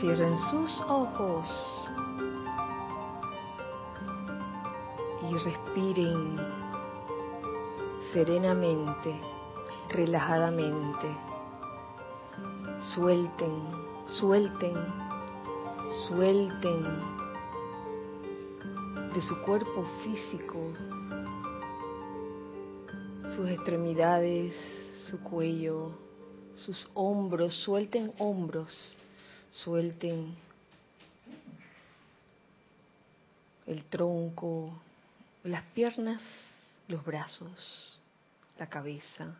Cierren sus ojos y respiren serenamente, relajadamente. Suelten, suelten, suelten de su cuerpo físico sus extremidades, su cuello, sus hombros, suelten hombros, suelten el tronco, las piernas, los brazos, la cabeza.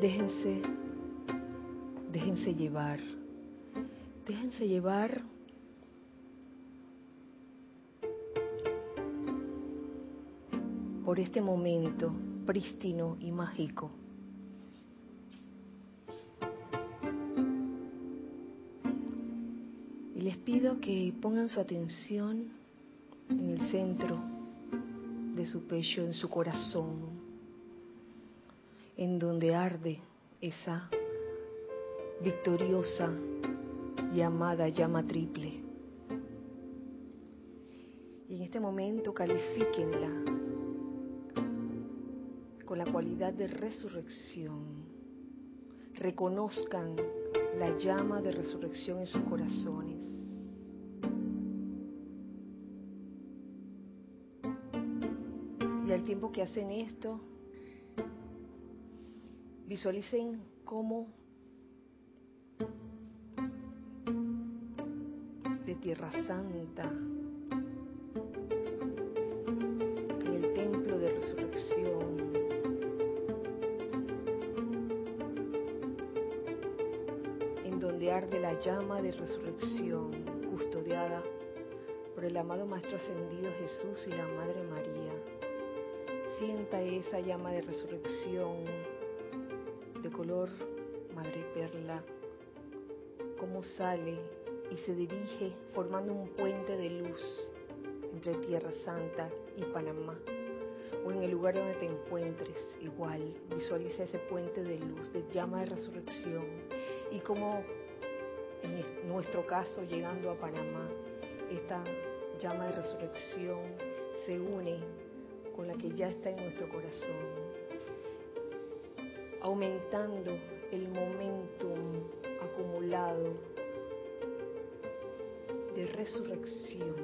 Déjense, déjense llevar, déjense llevar por este momento prístino y mágico. Pido que pongan su atención en el centro de su pecho, en su corazón, en donde arde esa victoriosa llamada llama triple. Y en este momento califíquenla con la cualidad de resurrección. Reconozcan la llama de resurrección en sus corazones. Tiempo que hacen esto, visualicen cómo de Tierra Santa, en el templo de resurrección, donde arde la llama de resurrección custodiada por el amado Maestro Ascendido Jesús y la Madre María. Sienta esa llama de resurrección de color madre perla, cómo sale y se dirige formando un puente de luz entre Tierra Santa y Panamá. O en el lugar donde te encuentres, igual, visualiza ese puente de luz, de llama de resurrección y como en nuestro caso llegando a Panamá, esta llama de resurrección se une con la que ya está en nuestro corazón, aumentando el momentum acumulado de resurrección.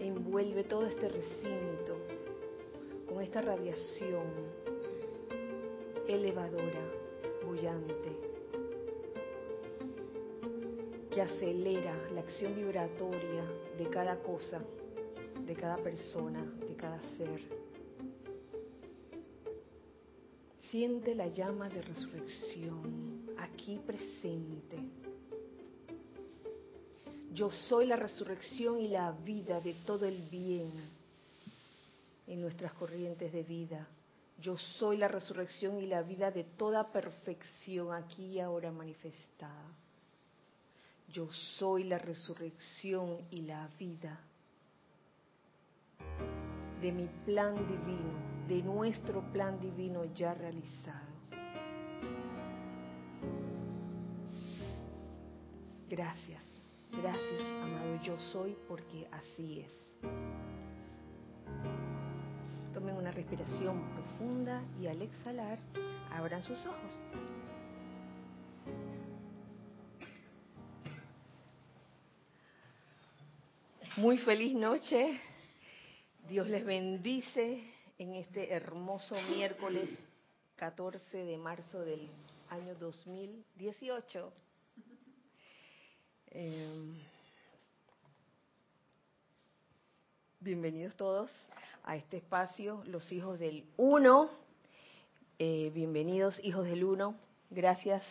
Envuelve todo este recinto con esta radiación elevadora, acelera la acción vibratoria de cada cosa, de cada persona, de cada ser. Siente la llama de resurrección aquí presente. Yo soy la resurrección y la vida de todo el bien en nuestras corrientes de vida. Yo soy la resurrección y la vida de toda perfección aquí y ahora manifestada. Yo soy la resurrección y la vida de mi plan divino, de nuestro plan divino ya realizado. Gracias, gracias, amado yo soy, porque así es. Tomen una respiración profunda y al exhalar, abran sus ojos. Muy feliz noche. Dios les bendice en este hermoso miércoles 14 de marzo del año 2018. Eh, bienvenidos todos a este espacio, los hijos del uno. Eh, bienvenidos, hijos del uno. Gracias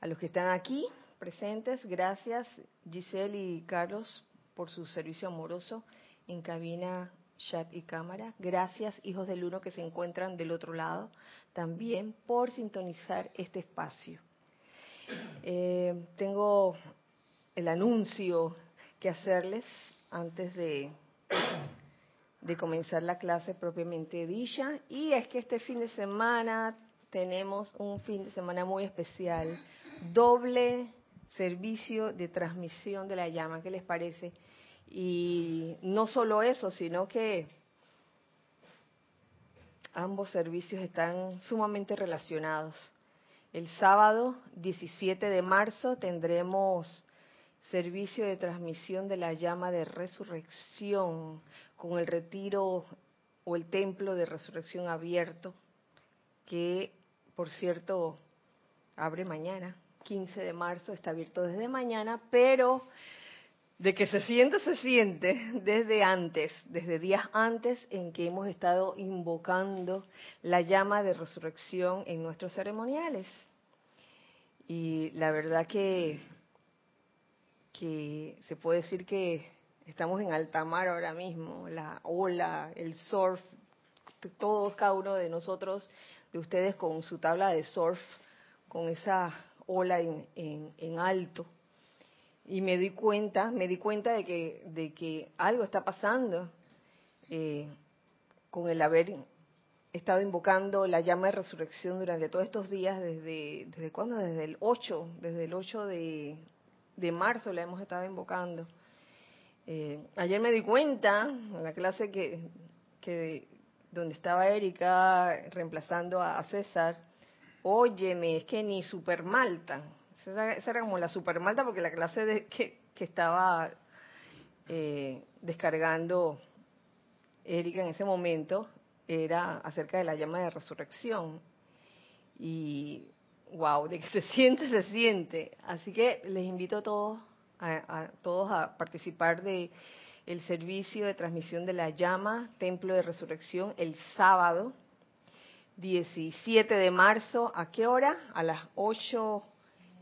a los que están aquí presentes. Gracias, Giselle y Carlos, por su servicio amoroso en cabina, chat y cámara. Gracias, hijos del uno que se encuentran del otro lado, también por sintonizar este espacio. Eh, tengo el anuncio que hacerles antes de de comenzar la clase propiamente dicha. Y es que este fin de semana tenemos un fin de semana muy especial. Doble servicio de transmisión de la llama, ¿qué les parece? Y no solo eso, sino que ambos servicios están sumamente relacionados. El sábado 17 de marzo tendremos servicio de transmisión de la llama de resurrección con el retiro o el templo de resurrección abierto, que por cierto abre mañana, 15 de marzo, está abierto desde mañana, pero de que se siente, se siente desde antes, desde días antes en que hemos estado invocando la llama de resurrección en nuestros ceremoniales. Y la verdad que, que se puede decir que estamos en alta mar ahora mismo, la ola, el surf, todos, cada uno de nosotros, de ustedes con su tabla de surf, con esa ola en, en alto y me di cuenta, me di cuenta de que, de que algo está pasando eh, con el haber estado invocando la llama de resurrección durante todos estos días, desde, ¿desde cuándo? Desde el 8, desde el 8 de, de marzo la hemos estado invocando. Eh, ayer me di cuenta, en la clase que, que donde estaba Erika reemplazando a César, óyeme, es que ni super Malta, esa, era como la super malta porque la clase de, que, estaba eh, descargando Erika en ese momento era acerca de la llama de resurrección. Y wow, de que se siente, se siente. Así que les invito a todos a, todos a participar de el servicio de transmisión de la llama, Templo de Resurrección, el sábado 17 de marzo. ¿A qué hora? A las 8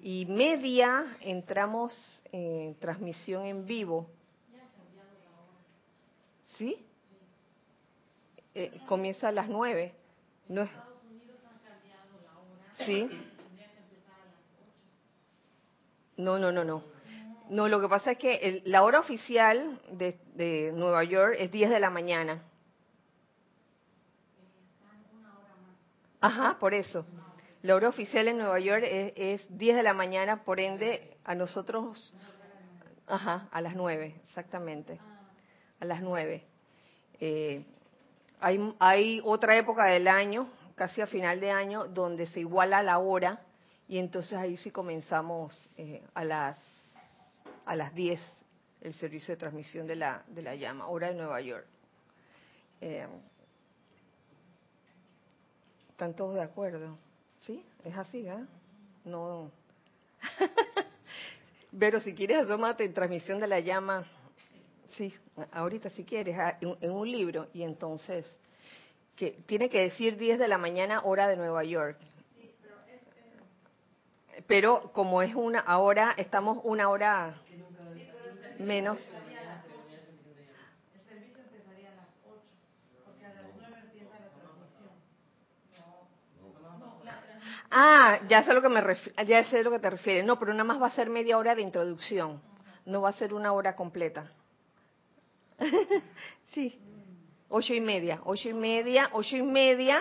y media entramos en transmisión en vivo. ¿Sí? Eh, comienza a las nueve. No es... Sí. No, no, no, no. No, lo que pasa es que la hora oficial de, de Nueva York es 10 de la mañana. Ajá, por eso. La hora oficial en Nueva York es, 10 de la mañana, por ende, a nosotros, ajá, a las 9, exactamente, a las 9. Eh, hay, hay otra época del año, casi a final de año, donde se iguala la hora y entonces ahí sí comenzamos eh, a las a las 10 el servicio de transmisión de la de la llama, hora de Nueva York. Eh, ¿Están todos de acuerdo? Sí, es así, ¿verdad? No. Pero si quieres, asómate en transmisión de la llama. Sí, ahorita si quieres, ah, en un libro. Y entonces, que tiene que decir 10 de la mañana, hora de Nueva York. Pero como es una, ahora estamos una hora menos. Ah, ya sé lo que me ya sé lo que te refieres. No, pero nada más va a ser media hora de introducción. No va a ser una hora completa. sí. Ocho y media, ocho y media, ocho y media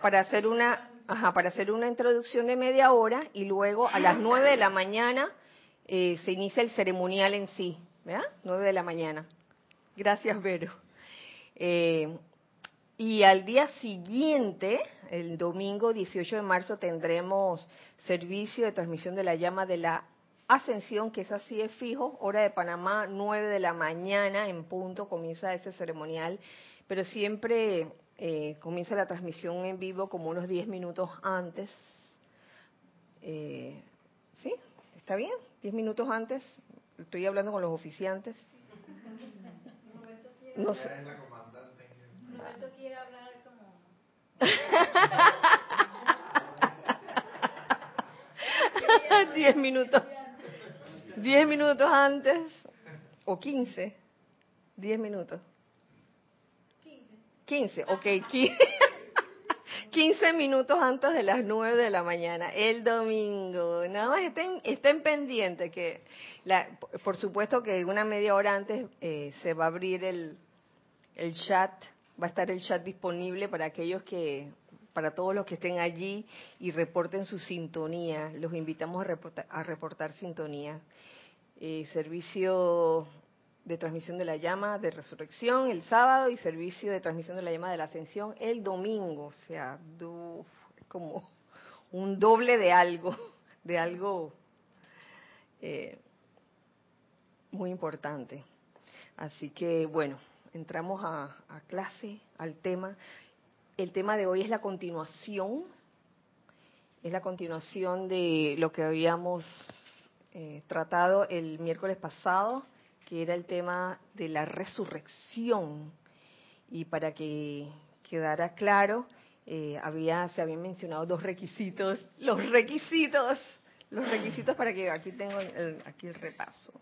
para hacer una, ajá, para hacer una introducción de media hora y luego a las nueve de la mañana eh, se inicia el ceremonial en sí, ¿verdad? Nueve de la mañana. Gracias, Vero. Eh, y al día siguiente, el domingo 18 de marzo, tendremos servicio de transmisión de la llama de la ascensión, que es así es fijo, hora de Panamá, 9 de la mañana en punto, comienza ese ceremonial, pero siempre eh, comienza la transmisión en vivo como unos 10 minutos antes. Eh, ¿Sí? ¿Está bien? 10 minutos antes. Estoy hablando con los oficiantes. No sé. Diez minutos. Diez minutos antes. O quince. Diez minutos. Quince. Ok. Quince minutos antes de las nueve de la mañana, el domingo. Nada más estén, estén pendientes que, la, por supuesto que una media hora antes eh, se va a abrir el, el chat va a estar el chat disponible para aquellos que para todos los que estén allí y reporten su sintonía. Los invitamos a reportar, a reportar sintonía. Eh, servicio de transmisión de la llama de resurrección el sábado y servicio de transmisión de la llama de la ascensión el domingo. O sea, como un doble de algo, de algo eh, muy importante. Así que bueno, entramos a, clase, al tema. El tema de hoy es la continuación, es la continuación de lo que habíamos eh, tratado el miércoles pasado, que era el tema de la resurrección. Y para que quedara claro, eh, había, se habían mencionado dos requisitos, los requisitos, los requisitos para que aquí tengo aquí el repaso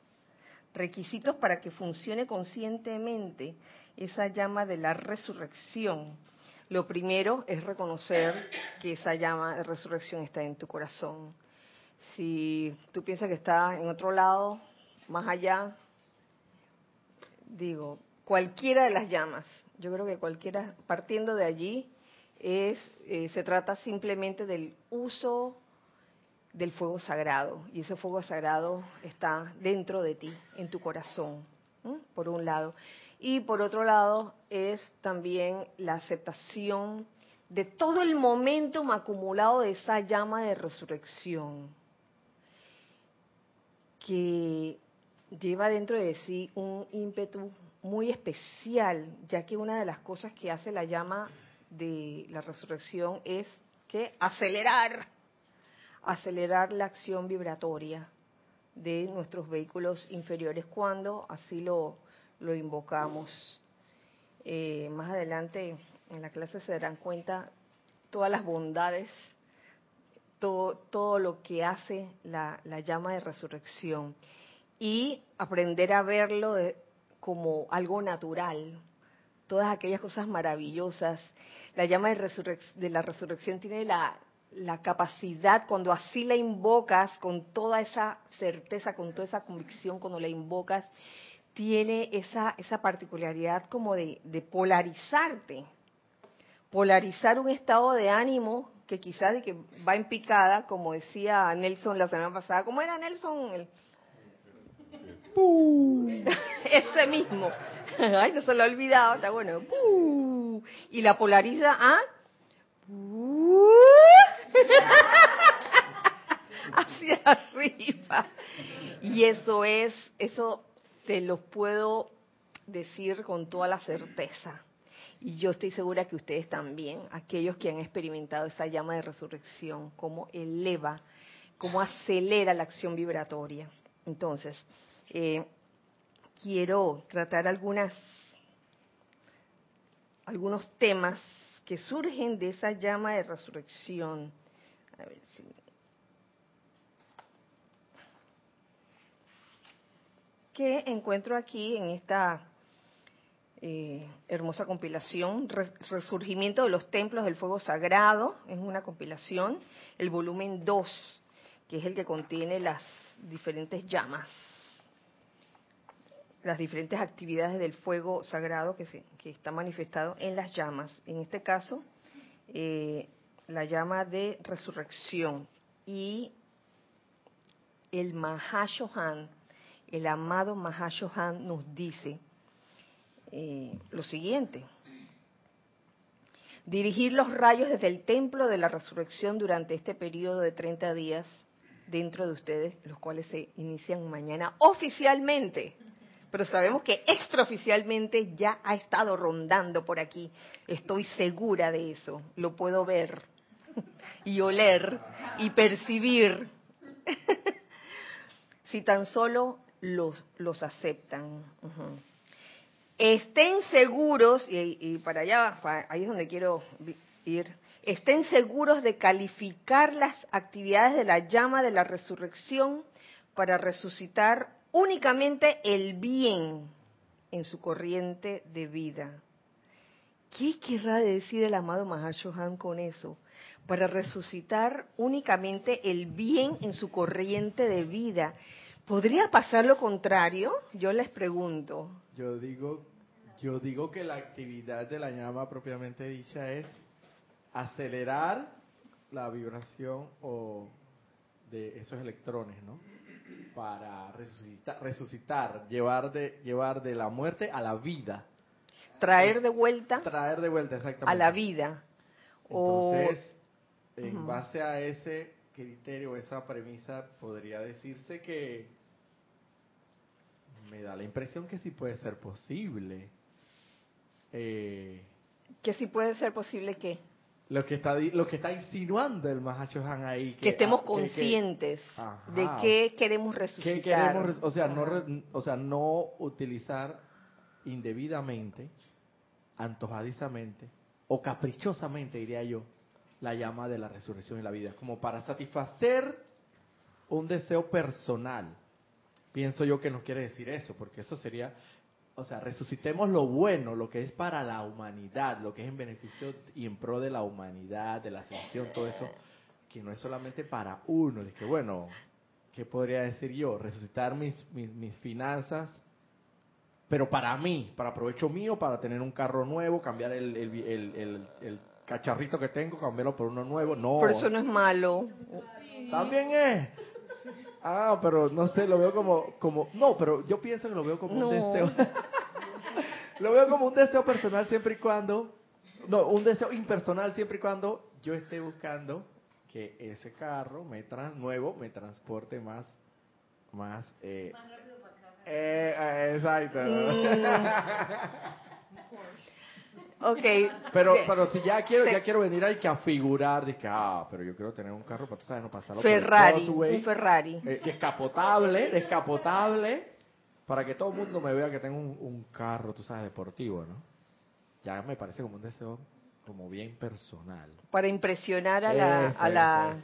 requisitos para que funcione conscientemente esa llama de la resurrección. Lo primero es reconocer que esa llama de resurrección está en tu corazón. Si tú piensas que está en otro lado, más allá, digo, cualquiera de las llamas, yo creo que cualquiera, partiendo de allí, es, eh, se trata simplemente del uso del fuego sagrado. Y ese fuego sagrado está dentro de ti, en tu corazón, por un lado. Y por otro lado es también la aceptación de todo el momentum acumulado de esa llama de resurrección que lleva dentro de sí un ímpetu muy especial, ya que una de las cosas que hace la llama de la resurrección es que acelerar acelerar la acción vibratoria de nuestros vehículos inferiores cuando así lo, lo invocamos. Eh, más adelante en la clase se darán cuenta todas las bondades, todo, todo lo que hace la, la, llama de resurrección y aprender a verlo como algo natural, todas aquellas cosas maravillosas. La llama de, de la resurrección tiene la, la capacidad, cuando así la invocas con toda esa certeza, con toda esa convicción, cuando la invocas, tiene esa, esa particularidad como de, polarizarte, polarizar un estado de ánimo que quizás de que va en picada, como decía Nelson la semana pasada, ¿cómo era Nelson? El... Ese mismo. Ay, no se lo he olvidado, está bueno. Y la polariza a... hacia arriba. Y eso es, eso te lo puedo decir con toda la certeza. Y yo estoy segura que ustedes también, aquellos que han experimentado esa llama de resurrección, cómo eleva, cómo acelera la acción vibratoria. Entonces, eh, quiero tratar algunas, algunos temas que surgen de esa llama de resurrección. A ver si que encuentro aquí en esta eh, hermosa compilación, Resurgimiento de los Templos del Fuego Sagrado, es una compilación, el volumen 2, que es el que contiene las diferentes llamas, las diferentes actividades del fuego sagrado que, se, que está manifestado en las llamas. En este caso, eh, la llama de resurrección y el Mahashohan, el amado Mahashohan nos dice eh, lo siguiente. Dirigir los rayos desde el templo de la resurrección durante este periodo de 30 días dentro de ustedes, los cuales se inician mañana oficialmente. Pero sabemos que extraoficialmente ya ha estado rondando por aquí. Estoy segura de eso. Lo puedo ver y oler y percibir. si tan solo los, los aceptan. Estén seguros, y, para allá, ahí es donde quiero ir, estén seguros de calificar las actividades de la llama de la resurrección para resucitar únicamente el bien en su corriente de vida. ¿Qué querrá decir el amado Mahashohan con eso? Para resucitar únicamente el bien en su corriente de vida. ¿Podría pasar lo contrario? Yo les pregunto. Yo digo, yo digo que la actividad de la llama propiamente dicha es acelerar la vibración o de esos electrones, ¿no? Para resucitar, resucitar, llevar de llevar de la muerte a la vida. Traer de vuelta. Traer de vuelta, exactamente. A la vida. Entonces, en base a ese criterio, esa premisa, podría decirse que me da la impresión que sí puede ser posible. Eh, que sí puede ser posible que lo que está lo que está insinuando el Mahacho Han ahí que, estemos conscientes de qué queremos resucitar. o sea no o sea no utilizar indebidamente antojadizamente o caprichosamente diría yo la llama de la resurrección y la vida como para satisfacer un deseo personal. Pienso yo que no quiere decir eso porque eso sería o sea, resucitemos lo bueno, lo que es para la humanidad, lo que es en beneficio y en pro de la humanidad, de la ascensión, todo eso, que no es solamente para uno. que bueno, ¿qué podría decir yo? Resucitar mis, mis, finanzas, pero para mí, para provecho mío, para tener un carro nuevo, cambiar el, el, el, cacharrito que tengo, cambiarlo por uno nuevo. No. Por eso no es malo. También es. Ah, pero no sé, lo veo como, como, no, pero yo pienso que lo veo como un deseo. lo veo como un deseo personal siempre y cuando, no, un deseo impersonal siempre y cuando yo esté buscando que ese carro me trans, nuevo me transporte más, más, eh, más rápido para acá. Eh, eh, exacto. Mm. Okay. Pero, pero si ya quiero, ya quiero venir ahí que a figurar de que, ah, pero yo quiero tener un carro para tú sabes no pasarlo Ferrari, un Ferrari. Eh, descapotable, descapotable, para que todo el mundo me vea que tengo un, carro, tú sabes, deportivo, ¿no? Ya me parece como un deseo como bien personal. Para impresionar a la, a la,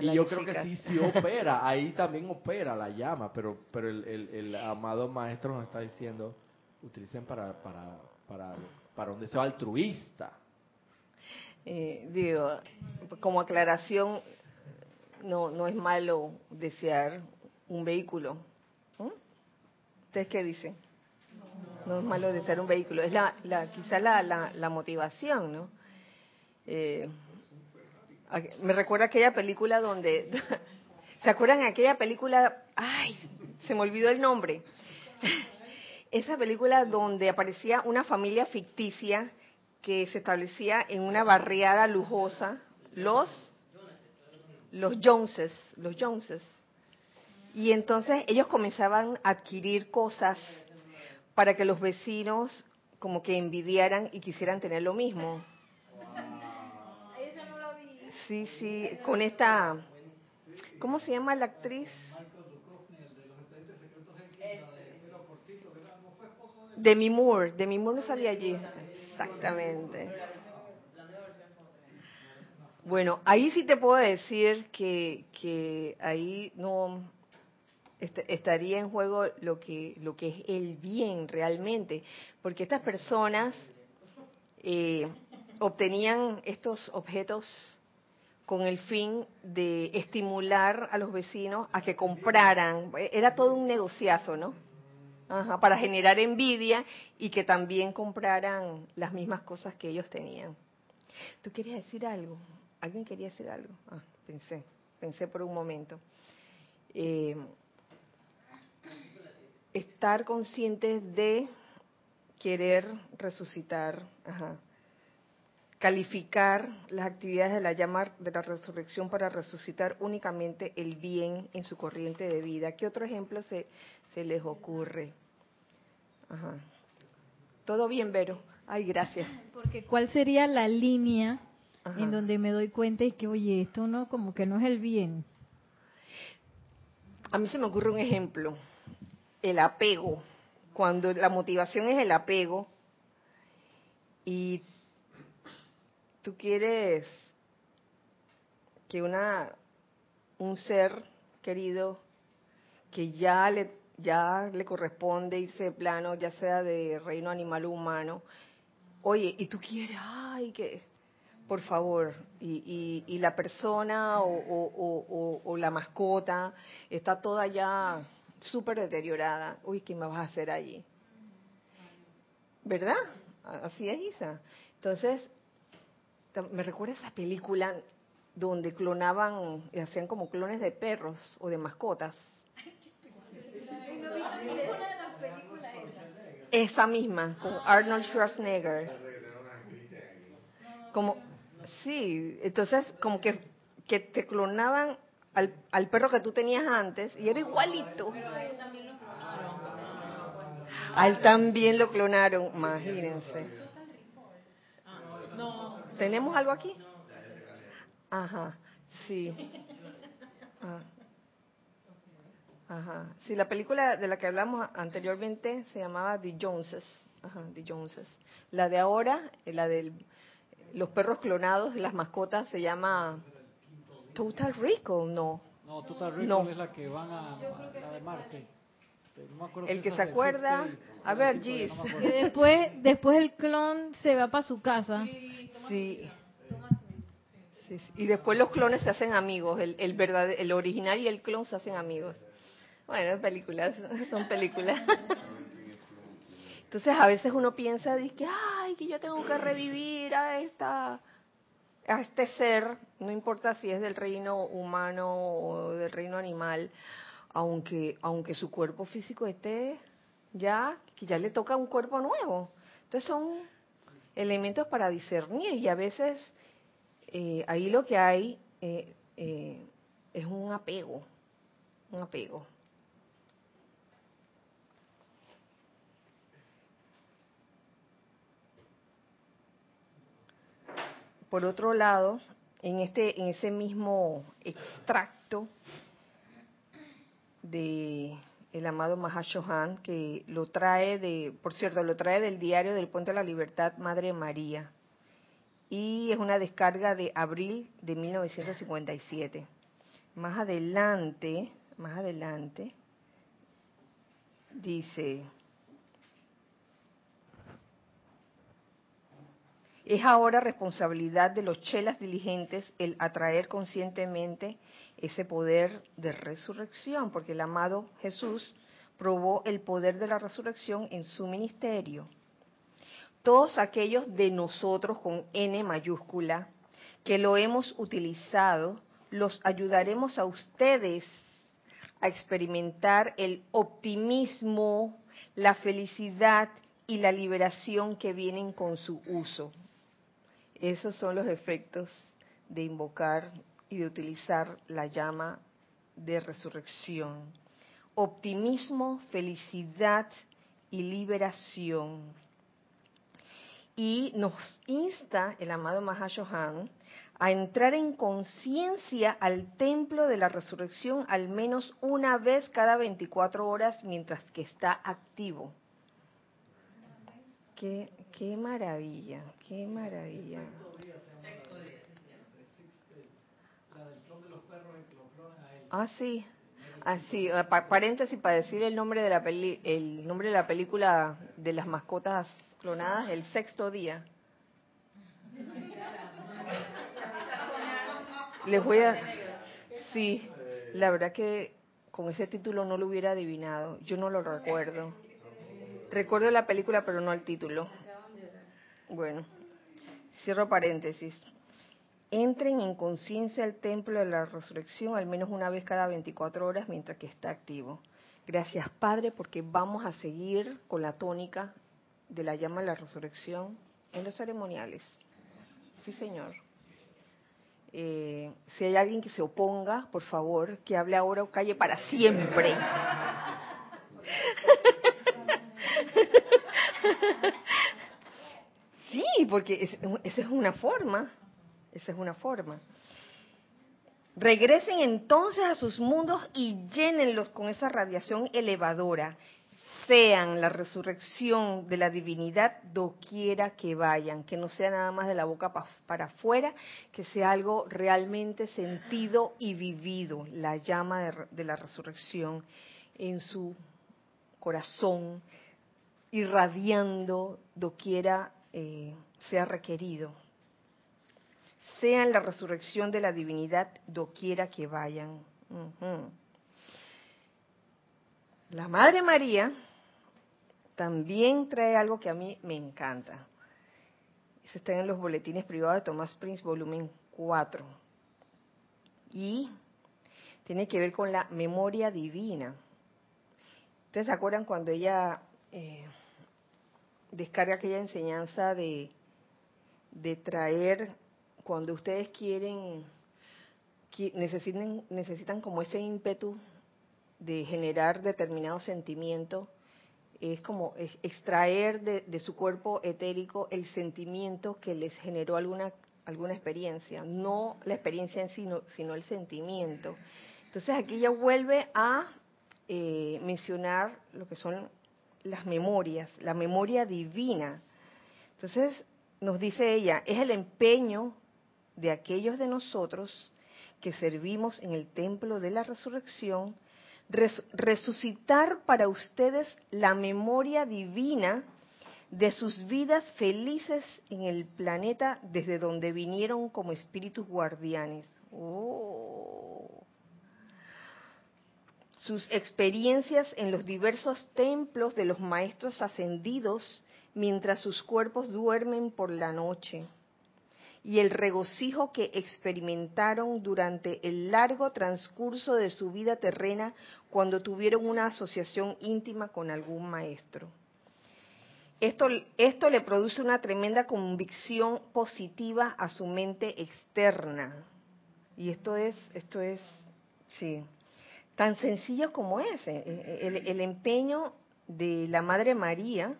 y yo creo que sí, sí opera, ahí también opera la llama, pero, pero el, el, el amado maestro nos está diciendo, utilicen para, para, para para un deseo altruista. Eh, digo, como aclaración, no, no es malo desear un vehículo. ¿Ustedes qué dicen? No es malo desear un vehículo, es la, la quizá la, la, motivación, ¿no? Eh, me recuerda aquella película donde, ¿se acuerdan aquella película? Ay, se me olvidó el nombre esa película donde aparecía una familia ficticia que se establecía en una barriada lujosa, los los Joneses, los Joneses. Y entonces ellos comenzaban a adquirir cosas para que los vecinos como que envidiaran y quisieran tener lo mismo. Sí, sí, con esta, ¿cómo se llama la actriz? Demi Moore, Demi Moore no salía allí. Exactamente. Bueno, ahí sí te puedo decir que, que ahí no estaría en juego lo que, lo que es el bien realmente, porque estas personas eh, obtenían estos objetos con el fin de estimular a los vecinos a que compraran. Era todo un negociazo, ¿no? Para generar envidia y que también compraran las mismas cosas que ellos tenían. ¿Tú querías decir algo? ¿Alguien quería decir algo? Ah, pensé, pensé por un momento. Eh, estar conscientes de querer resucitar, calificar las actividades de la llama de la resurrección para resucitar únicamente el bien en su corriente de vida. ¿Qué otro ejemplo se, se les ocurre? Ajá. Todo bien, Vero. Ay, gracias. Porque ¿cuál sería la línea en donde me doy cuenta y que, oye, esto no, como que no es el bien? A mí se me ocurre un ejemplo. El apego. Cuando la motivación es el apego y tú quieres que una un ser querido que ya le ya le corresponde irse de plano, ya sea de reino animal o humano. Oye, y tú quieres, ay, que, por favor, y, y, la persona o, o, la mascota está toda ya súper deteriorada. Uy, ¿qué me vas a hacer allí? ¿Verdad? Así es, Isa. Entonces, me recuerda esa película donde clonaban, hacían como clones de perros o de mascotas. Esa misma, con Arnold Schwarzenegger. Como, sí, entonces como que, que te clonaban al, al perro que tú tenías antes y era igualito. A él también lo clonaron, imagínense. ¿Tenemos algo aquí? Ajá, sí. Ah. Ajá. Sí, la película de la que hablamos anteriormente se llamaba The Joneses. Ajá, The Joneses. La de ahora, la de los perros clonados, las mascotas, se llama Total Recall, no. No, Total Recall es la que van a, la de Marte. el que se acuerda, a ver, Gis. después, después el clon se va para su casa. Sí. Y después los clones se hacen amigos, el, el, el original y el clon se hacen amigos. Bueno, películas, son películas. Entonces a veces uno piensa, dice, ay, que yo tengo que revivir a esta a este ser, no importa si es del reino humano o del reino animal, aunque aunque su cuerpo físico esté ya que ya le toca un cuerpo nuevo. Entonces son elementos para discernir y a veces eh, ahí lo que hay eh, eh, es un apego, un apego. Por otro lado, en este, en ese mismo extracto de el amado Mahashohan, que lo trae de, por cierto, lo trae del diario del Puente de la Libertad, Madre María, y es una descarga de abril de 1957. Más adelante, más adelante, dice, Es ahora responsabilidad de los chelas diligentes el atraer conscientemente ese poder de resurrección, porque el amado Jesús probó el poder de la resurrección en su ministerio. Todos aquellos de nosotros con N mayúscula que lo hemos utilizado, los ayudaremos a ustedes a experimentar el optimismo, la felicidad y la liberación que vienen con su uso. Esos son los efectos de invocar y de utilizar la llama de resurrección. Optimismo, felicidad y liberación. Y nos insta el amado Mahashohan a entrar en conciencia al templo de la resurrección al menos una vez cada 24 horas mientras que está activo. Qué maravilla, qué maravilla. Ah, sí. Así, ah, paréntesis para decir el nombre de la peli, el nombre de la película de las mascotas clonadas, El sexto día. Les voy a Sí, la verdad que con ese título no lo hubiera adivinado. Yo no lo recuerdo. Recuerdo la película, pero no el título. Bueno, cierro paréntesis. Entren en conciencia al templo de la resurrección al menos una vez cada 24 horas mientras que está activo. Gracias, Padre, porque vamos a seguir con la tónica de la llama de la resurrección en los ceremoniales. Sí, Señor. Eh, si hay alguien que se oponga, por favor, que hable ahora o calle para siempre. Sí, porque esa es una forma, esa es una forma. Regresen entonces a sus mundos y llénenlos con esa radiación elevadora. Sean la resurrección de la divinidad doquiera que vayan, que no sea nada más de la boca para afuera, que sea algo realmente sentido y vivido, la llama de, de la resurrección en su corazón, irradiando doquiera eh, sea requerido. Sean la resurrección de la divinidad doquiera que vayan. La Madre María también trae algo que a mí me encanta. Eso está en los boletines privados de Tomás Prince, volumen 4. Y tiene que ver con la memoria divina. ¿Ustedes se acuerdan cuando ella eh, descarga aquella enseñanza de, de traer, cuando ustedes quieren, necesitan, necesitan como ese ímpetu de generar determinado sentimiento, es como extraer de, su cuerpo etérico el sentimiento que les generó alguna, alguna experiencia, no la experiencia en sí, sino, el sentimiento. Entonces aquí ella vuelve a eh, mencionar lo que son las memorias, la memoria divina. Entonces nos dice ella, es el empeño de aquellos de nosotros que servimos en el templo de la resurrección, resucitar para ustedes la memoria divina de sus vidas felices en el planeta desde donde vinieron como espíritus guardianes. Oh. Sus experiencias en los diversos templos de los maestros ascendidos mientras sus cuerpos duermen por la noche y el regocijo que experimentaron durante el largo transcurso de su vida terrena cuando tuvieron una asociación íntima con algún maestro. Esto, esto le produce una tremenda convicción positiva a su mente externa. Y esto es, esto es, sí, tan sencillo como ese, el, el empeño de la Madre María,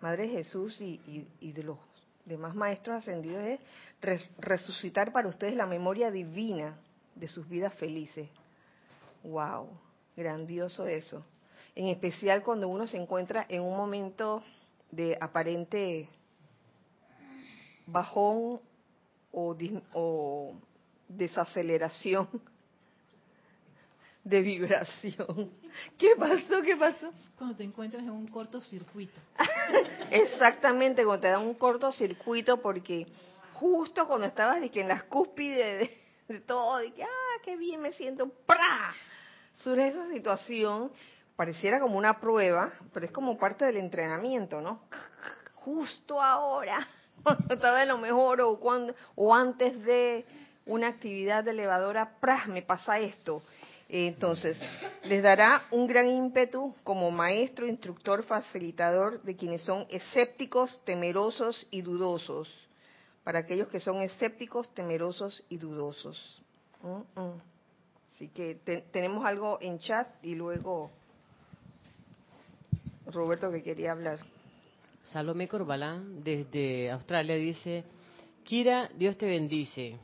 Madre Jesús y, de los demás maestros ascendidos es resucitar para ustedes la memoria divina de sus vidas felices. ¡Wow! Grandioso eso. En especial cuando uno se encuentra en un momento de aparente bajón o desaceleración de vibración. ¿Qué pasó? ¿Qué pasó? Cuando te encuentras en un cortocircuito. Exactamente, cuando te da un cortocircuito porque justo cuando estabas de que en las cúspides de, todo, de que, ah, qué bien me siento, ¡pra! Surge esa situación, pareciera como una prueba, pero es como parte del entrenamiento, ¿no? Justo ahora, cuando estaba en lo mejor o, cuando, o antes de una actividad elevadora, ¡pra! me pasa esto entonces, les dará un gran ímpetu como maestro, instructor, facilitador de quienes son escépticos, temerosos y dudosos. Para aquellos que son escépticos, temerosos y dudosos. Mm, mm. Así que tenemos algo en chat y luego Roberto que quería hablar. Salomé Corbalán desde Australia dice, Kira, Dios te bendice.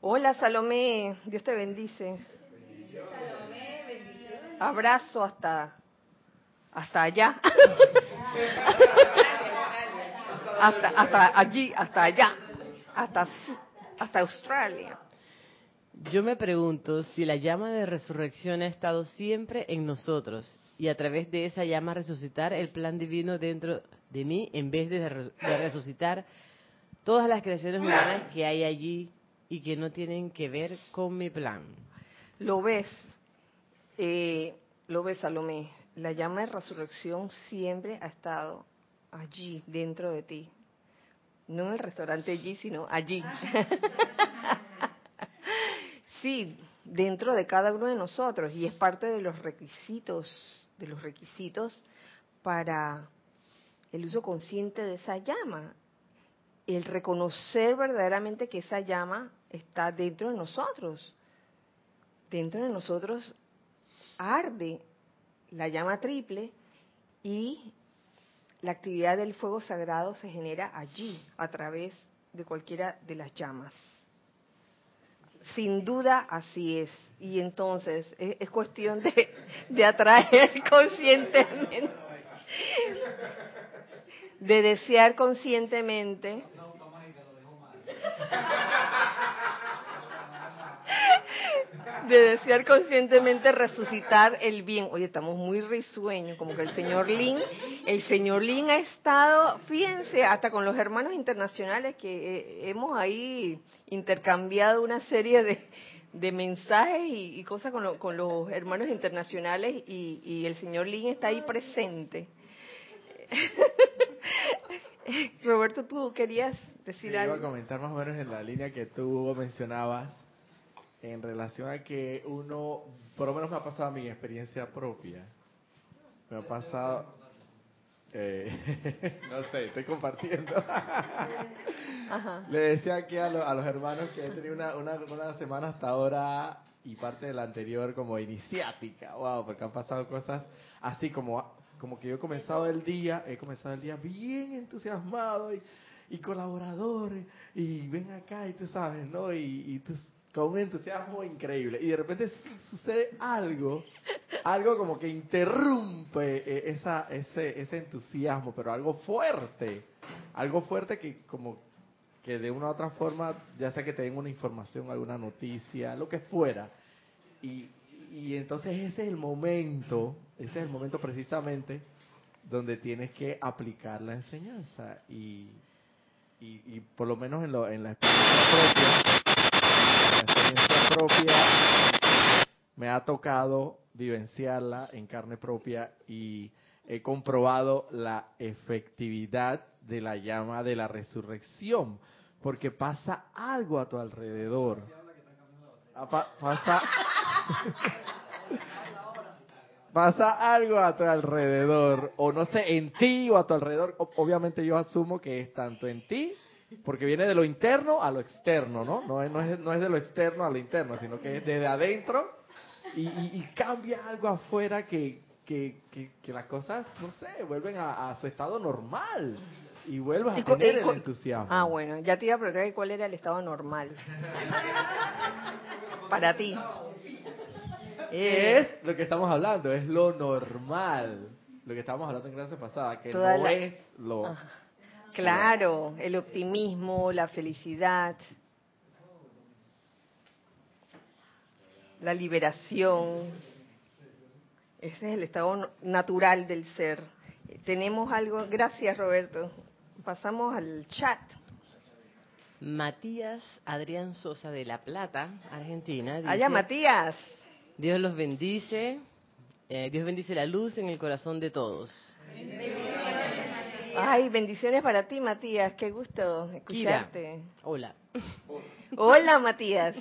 Hola Salomé, Dios te bendice. Abrazo hasta hasta allá. hasta hasta allí, hasta allá. Hasta hasta Australia. Yo me pregunto si la llama de resurrección ha estado siempre en nosotros y a través de esa llama resucitar el plan divino dentro de mí en vez de, de resucitar todas las creaciones humanas que hay allí y que no tienen que ver con mi plan. Lo ves, eh, lo Salomé, la llama de resurrección siempre ha estado allí, dentro de ti. No en el restaurante allí, sino allí. sí, dentro de cada uno de nosotros y es parte de los requisitos, de los requisitos para el uso consciente de esa llama. El reconocer verdaderamente que esa llama está dentro de nosotros dentro de nosotros arde la llama triple y la actividad del fuego sagrado se genera allí, a través de cualquiera de las llamas. Sin duda así es. Y entonces es, cuestión de, de atraer conscientemente, de desear conscientemente de desear conscientemente resucitar el bien. Oye, estamos muy risueños, como que el señor Lin, el señor Lin ha estado, fíjense, hasta con los hermanos internacionales que eh, hemos ahí intercambiado una serie de, de mensajes y, cosas con, con, los hermanos internacionales y, y el señor Lin está ahí presente. Roberto, tú querías decir Yo algo. Iba a comentar más o menos en la línea que tú mencionabas en relación a que uno, por lo menos me ha pasado a mi experiencia propia. Me ha pasado, eh, no sé, estoy compartiendo. Ajá. Le decía aquí a, lo- a los hermanos que he tenido una, una, una semana hasta ahora y parte de la anterior como iniciática, wow, porque han pasado cosas así como, como que yo he comenzado el día, he comenzado el día bien entusiasmado y, y colaboradores y ven acá y tú sabes, ¿no? Y, y tú, con un entusiasmo increíble y de repente su- sucede algo, algo como que interrumpe eh, esa, ese, ese entusiasmo, pero algo fuerte, algo fuerte que como que de una u otra forma, ya sea que te den una información, alguna noticia, lo que fuera. Y, y entonces ese es el momento, ese es el momento precisamente donde tienes que aplicar la enseñanza. Y, y, y por lo menos en, lo, en la experiencia propia, propia me ha tocado vivenciarla en carne propia y he comprobado la efectividad de la llama de la resurrección, porque pasa algo a tu alrededor. Ah, pa- Pasa, pasa algo a tu alrededor, o no sé, en ti o a tu alrededor. Obviamente yo asumo que es tanto en ti, porque viene de lo interno a lo externo, ¿no? No es, no es, no es de lo externo a lo interno, sino que es desde adentro y, y- y cambia algo afuera que, que, que, que las cosas, no sé, vuelven a, a su estado normal y vuelvas a tener y el entusiasmo. Ah, bueno, ya te iba a preguntar cuál era el estado normal. Para ti. Es lo que estamos hablando, es lo normal. Lo que estábamos hablando en clase pasada, que Toda no la- es lo... Ajá. Claro, el optimismo, la felicidad, la liberación. Ese es el estado natural del ser. Tenemos algo, gracias Roberto. Pasamos al chat. Matías Adrián Sosa de La Plata, Argentina. Dice, Allá Matías. Dios los bendice. eh, Dios bendice la luz en el corazón de todos. Ay, bendiciones para ti Matías, qué gusto Kira. escucharte. Hola. Hola Matías.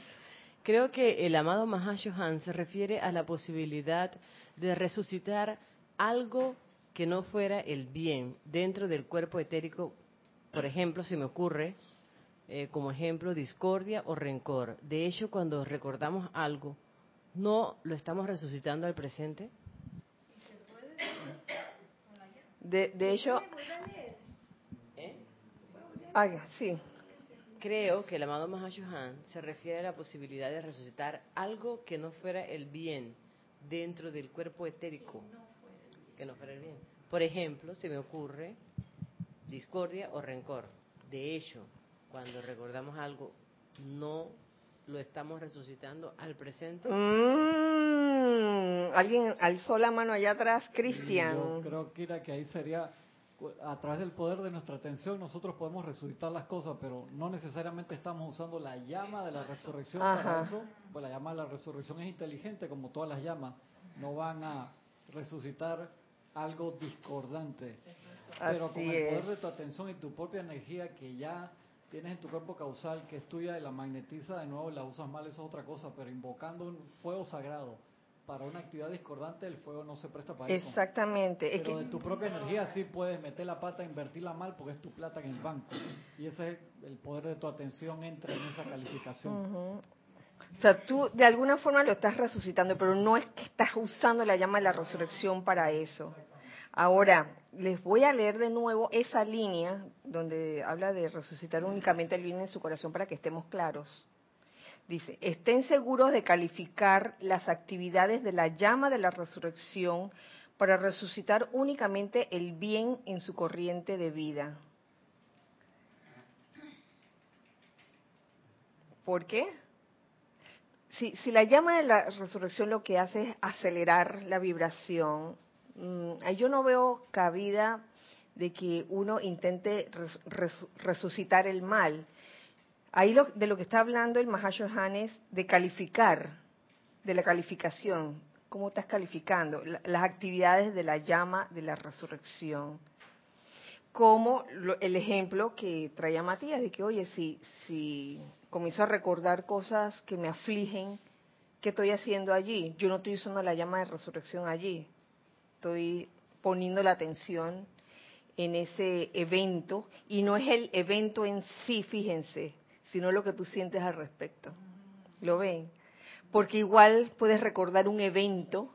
Creo que el amado Mahashohan se refiere a la posibilidad de resucitar algo que no fuera el bien dentro del cuerpo etérico. Por ejemplo, se me ocurre, eh, como ejemplo, discordia o rencor. De hecho, cuando recordamos algo, ¿no lo estamos resucitando al presente? De, de hecho, ay, sí, Creo que el amado Mahashohan se refiere a la posibilidad de resucitar algo que no fuera el bien dentro del cuerpo etérico. Que no fuera el bien. Por ejemplo, se me ocurre discordia o rencor. De hecho, cuando recordamos algo, no lo estamos resucitando al presente. Mm, alguien alzó la mano allá atrás, Yo Cristian. creo, Kira, que ahí sería, a través del poder de nuestra atención, nosotros podemos resucitar las cosas, pero no necesariamente estamos usando la llama de la resurrección Ajá. para eso. Pues la llama de la resurrección es inteligente, como todas las llamas. No van a resucitar algo discordante. Pero con el poder es. de tu atención y tu propia energía que ya tienes en tu cuerpo causal, que es tuya y la magnetiza de nuevo y la usas mal, eso es otra cosa. Pero invocando un fuego sagrado para una actividad discordante, el fuego no se presta para eso. Exactamente. Es Pero que, de tu propia energía sí puedes meter la pata invertirla mal porque es tu plata en el banco. Y ese es el poder de tu atención entra en esa calificación. O sea, tú de alguna forma lo estás resucitando, pero no es que estás usando la llama de la resurrección para eso. Ahora, les voy a leer de nuevo esa línea donde habla de resucitar únicamente el bien en su corazón para que estemos claros. Dice, estén seguros de calificar las actividades de la llama de la resurrección para resucitar únicamente el bien en su corriente de vida. ¿Por qué? Si, si la llama de la resurrección lo que hace es acelerar la vibración, mm, ahí yo no veo cabida de que uno intente res- res- resucitar el mal. Ahí lo- de lo que está hablando el Mahashohan es de calificar, de la calificación. ¿Cómo estás calificando? La- las actividades de la llama de la resurrección. como el ejemplo que traía Matías, de que, oye, si, si comienzo a recordar cosas que me afligen, ¿qué estoy haciendo allí? Yo no estoy usando la llama de resurrección allí. Estoy poniendo la atención en ese evento y no es el evento en sí, fíjense, sino lo que tú sientes al respecto. ¿Lo ven? Porque igual puedes recordar un evento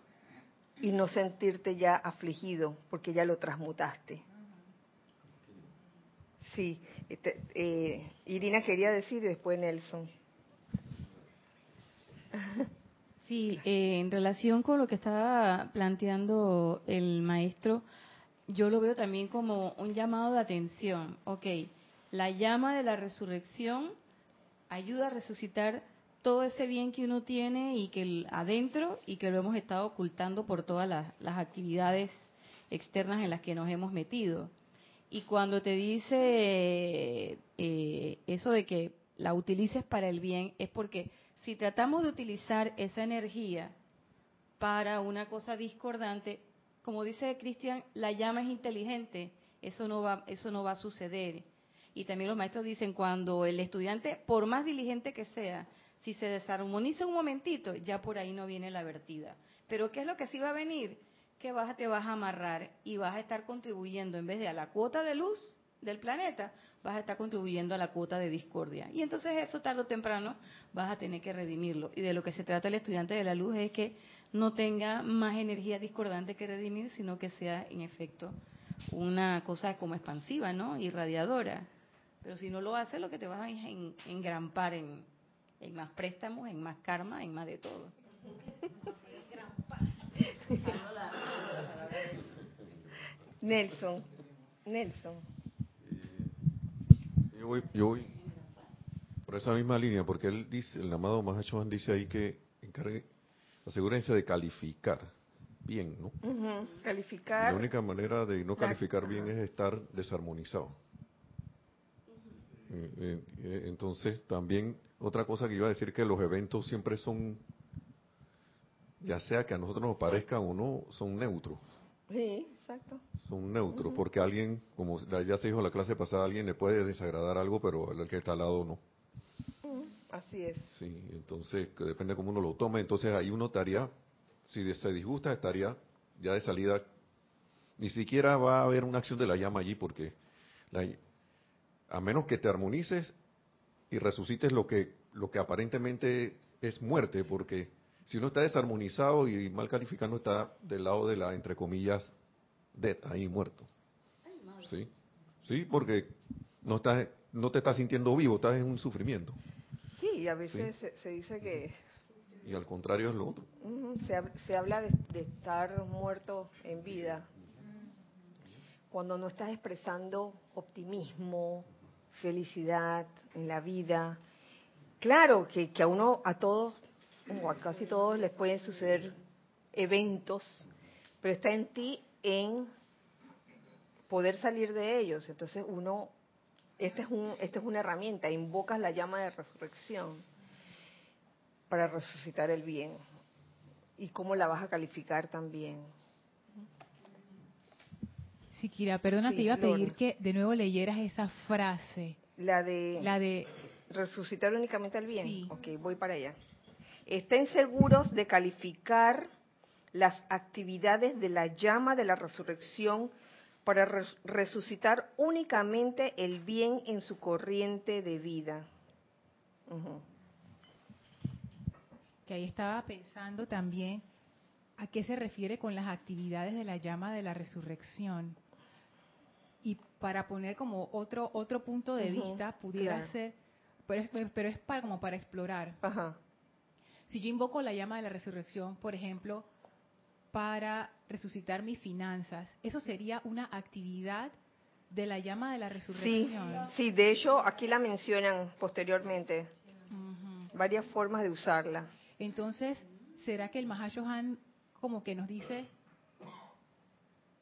y no sentirte ya afligido porque ya lo transmutaste. Sí, este, eh, Irina quería decir y después Nelson. Sí, eh, en relación con lo que estaba planteando el maestro, yo lo veo también como un llamado de atención. Ok, la llama de la resurrección ayuda a resucitar todo ese bien que uno tiene y que adentro y que lo hemos estado ocultando por todas las actividades externas en las que nos hemos metido. Y cuando te dice eh, eso de que la utilices para el bien, es porque si tratamos de utilizar esa energía para una cosa discordante, como dice Cristian, la llama es inteligente, eso no va, eso no va a suceder. Y también los maestros dicen cuando el estudiante, por más diligente que sea, si se desarmoniza un momentito, ya por ahí no viene la vertida. Pero ¿qué es lo que sí va a venir? que vas, te vas a amarrar y vas a estar contribuyendo en vez de a la cuota de luz del planeta, vas a estar contribuyendo a la cuota de discordia. Y entonces eso tarde o temprano vas a tener que redimirlo. Y de lo que se trata el estudiante de la luz es que no tenga más energía discordante que redimir, sino que sea en efecto una cosa como expansiva, ¿no? Irradiadora. Pero si no lo hace, lo que te vas a engrampar en, en más préstamos, en más karma, en más de todo. Nelson, Nelson. yo, voy, yo voy por esa misma línea, porque él dice, el amado Mahachohan dice ahí que encargue, asegúrense de calificar bien, ¿no? Calificar. la única manera de no calificar bien es estar desarmonizado. Eh, eh, eh, entonces, también otra cosa que iba a decir que los eventos siempre son, ya sea que a nosotros nos parezcan o no, son neutros. Sí, exacto. Son neutros, porque alguien, como ya se dijo en la clase pasada, alguien le puede desagradar algo, pero el que está al lado no. Así es. Sí, entonces depende de cómo uno lo tome. Entonces ahí uno estaría, si se disgusta, estaría ya de salida. Ni siquiera va a haber una acción de la llama allí, porque a menos que te armonices y resucites lo que, lo que aparentemente es muerte, porque si uno está desarmonizado y mal calificando, está del lado de la, entre comillas, dead, ahí muerto. ¿Sí? Sí, porque no, estás, no te estás sintiendo vivo, estás en un sufrimiento. Sí, y a veces Se, dice que... Y al contrario es lo otro. se, habla de, de estar muerto en vida. Cuando no estás expresando optimismo, felicidad en la vida. Claro que, que a uno, a todos o a casi todos les pueden suceder eventos, pero está en ti en poder salir de ellos. Entonces uno, esta es, un, esta es una herramienta, invocas la llama de resurrección para resucitar el bien. ¿Y cómo la vas a calificar también? Sí, Kira, perdona, te iba a pedir que de nuevo leyeras esa frase. La de... La de... Resucitar únicamente el bien. Sí. Ok, voy para allá estén seguros de calificar las actividades de la llama de la resurrección para resucitar únicamente el bien en su corriente de vida. Que ahí estaba pensando también a qué se refiere con las actividades de la llama de la resurrección. Y para poner como otro otro punto de vista, pudiera ser, pero es, pero es para, como para explorar. Ajá si yo invoco la llama de la resurrección, por ejemplo, para resucitar mis finanzas, eso sería una actividad de la llama de la resurrección. Sí, de hecho aquí la mencionan posteriormente. Varias formas de usarla. Entonces, ¿será que el Mahashohan como que nos dice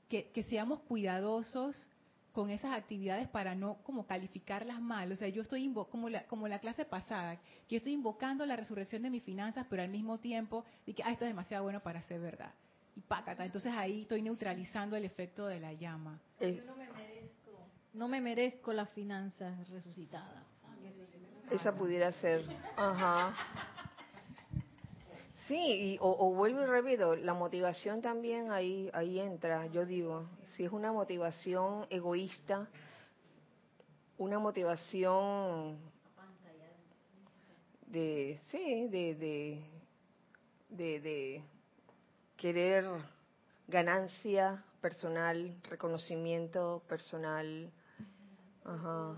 que, que seamos cuidadosos con esas actividades para no como calificarlas mal. O sea, yo estoy como la, como la clase pasada, que yo estoy invocando la resurrección de mis finanzas, pero al mismo tiempo que ah, esto es demasiado bueno para ser verdad. Y pácata, entonces ahí estoy neutralizando el efecto de la llama. yo no me merezco no me merezco las finanzas resucitadas. Esa pudiera ser. Ajá. Sí, o, o, vuelvo y repito, la motivación también ahí, ahí entra, yo digo, si es una motivación egoísta, una motivación de, sí, de, de, de, de querer ganancia personal, reconocimiento personal, ajá.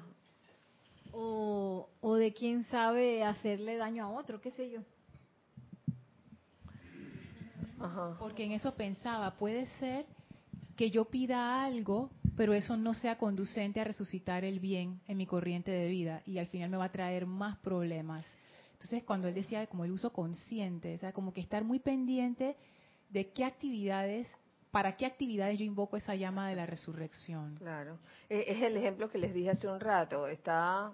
O, o de quién sabe hacerle daño a otro, qué sé yo. Porque en eso pensaba, puede ser que yo pida algo, pero eso no sea conducente a resucitar el bien en mi corriente de vida y al final me va a traer más problemas. Entonces, cuando él decía como el uso consciente, o sea, como que estar muy pendiente de qué actividades, para qué actividades yo invoco esa llama de la resurrección. Claro, e, es el ejemplo que les dije hace un rato. Está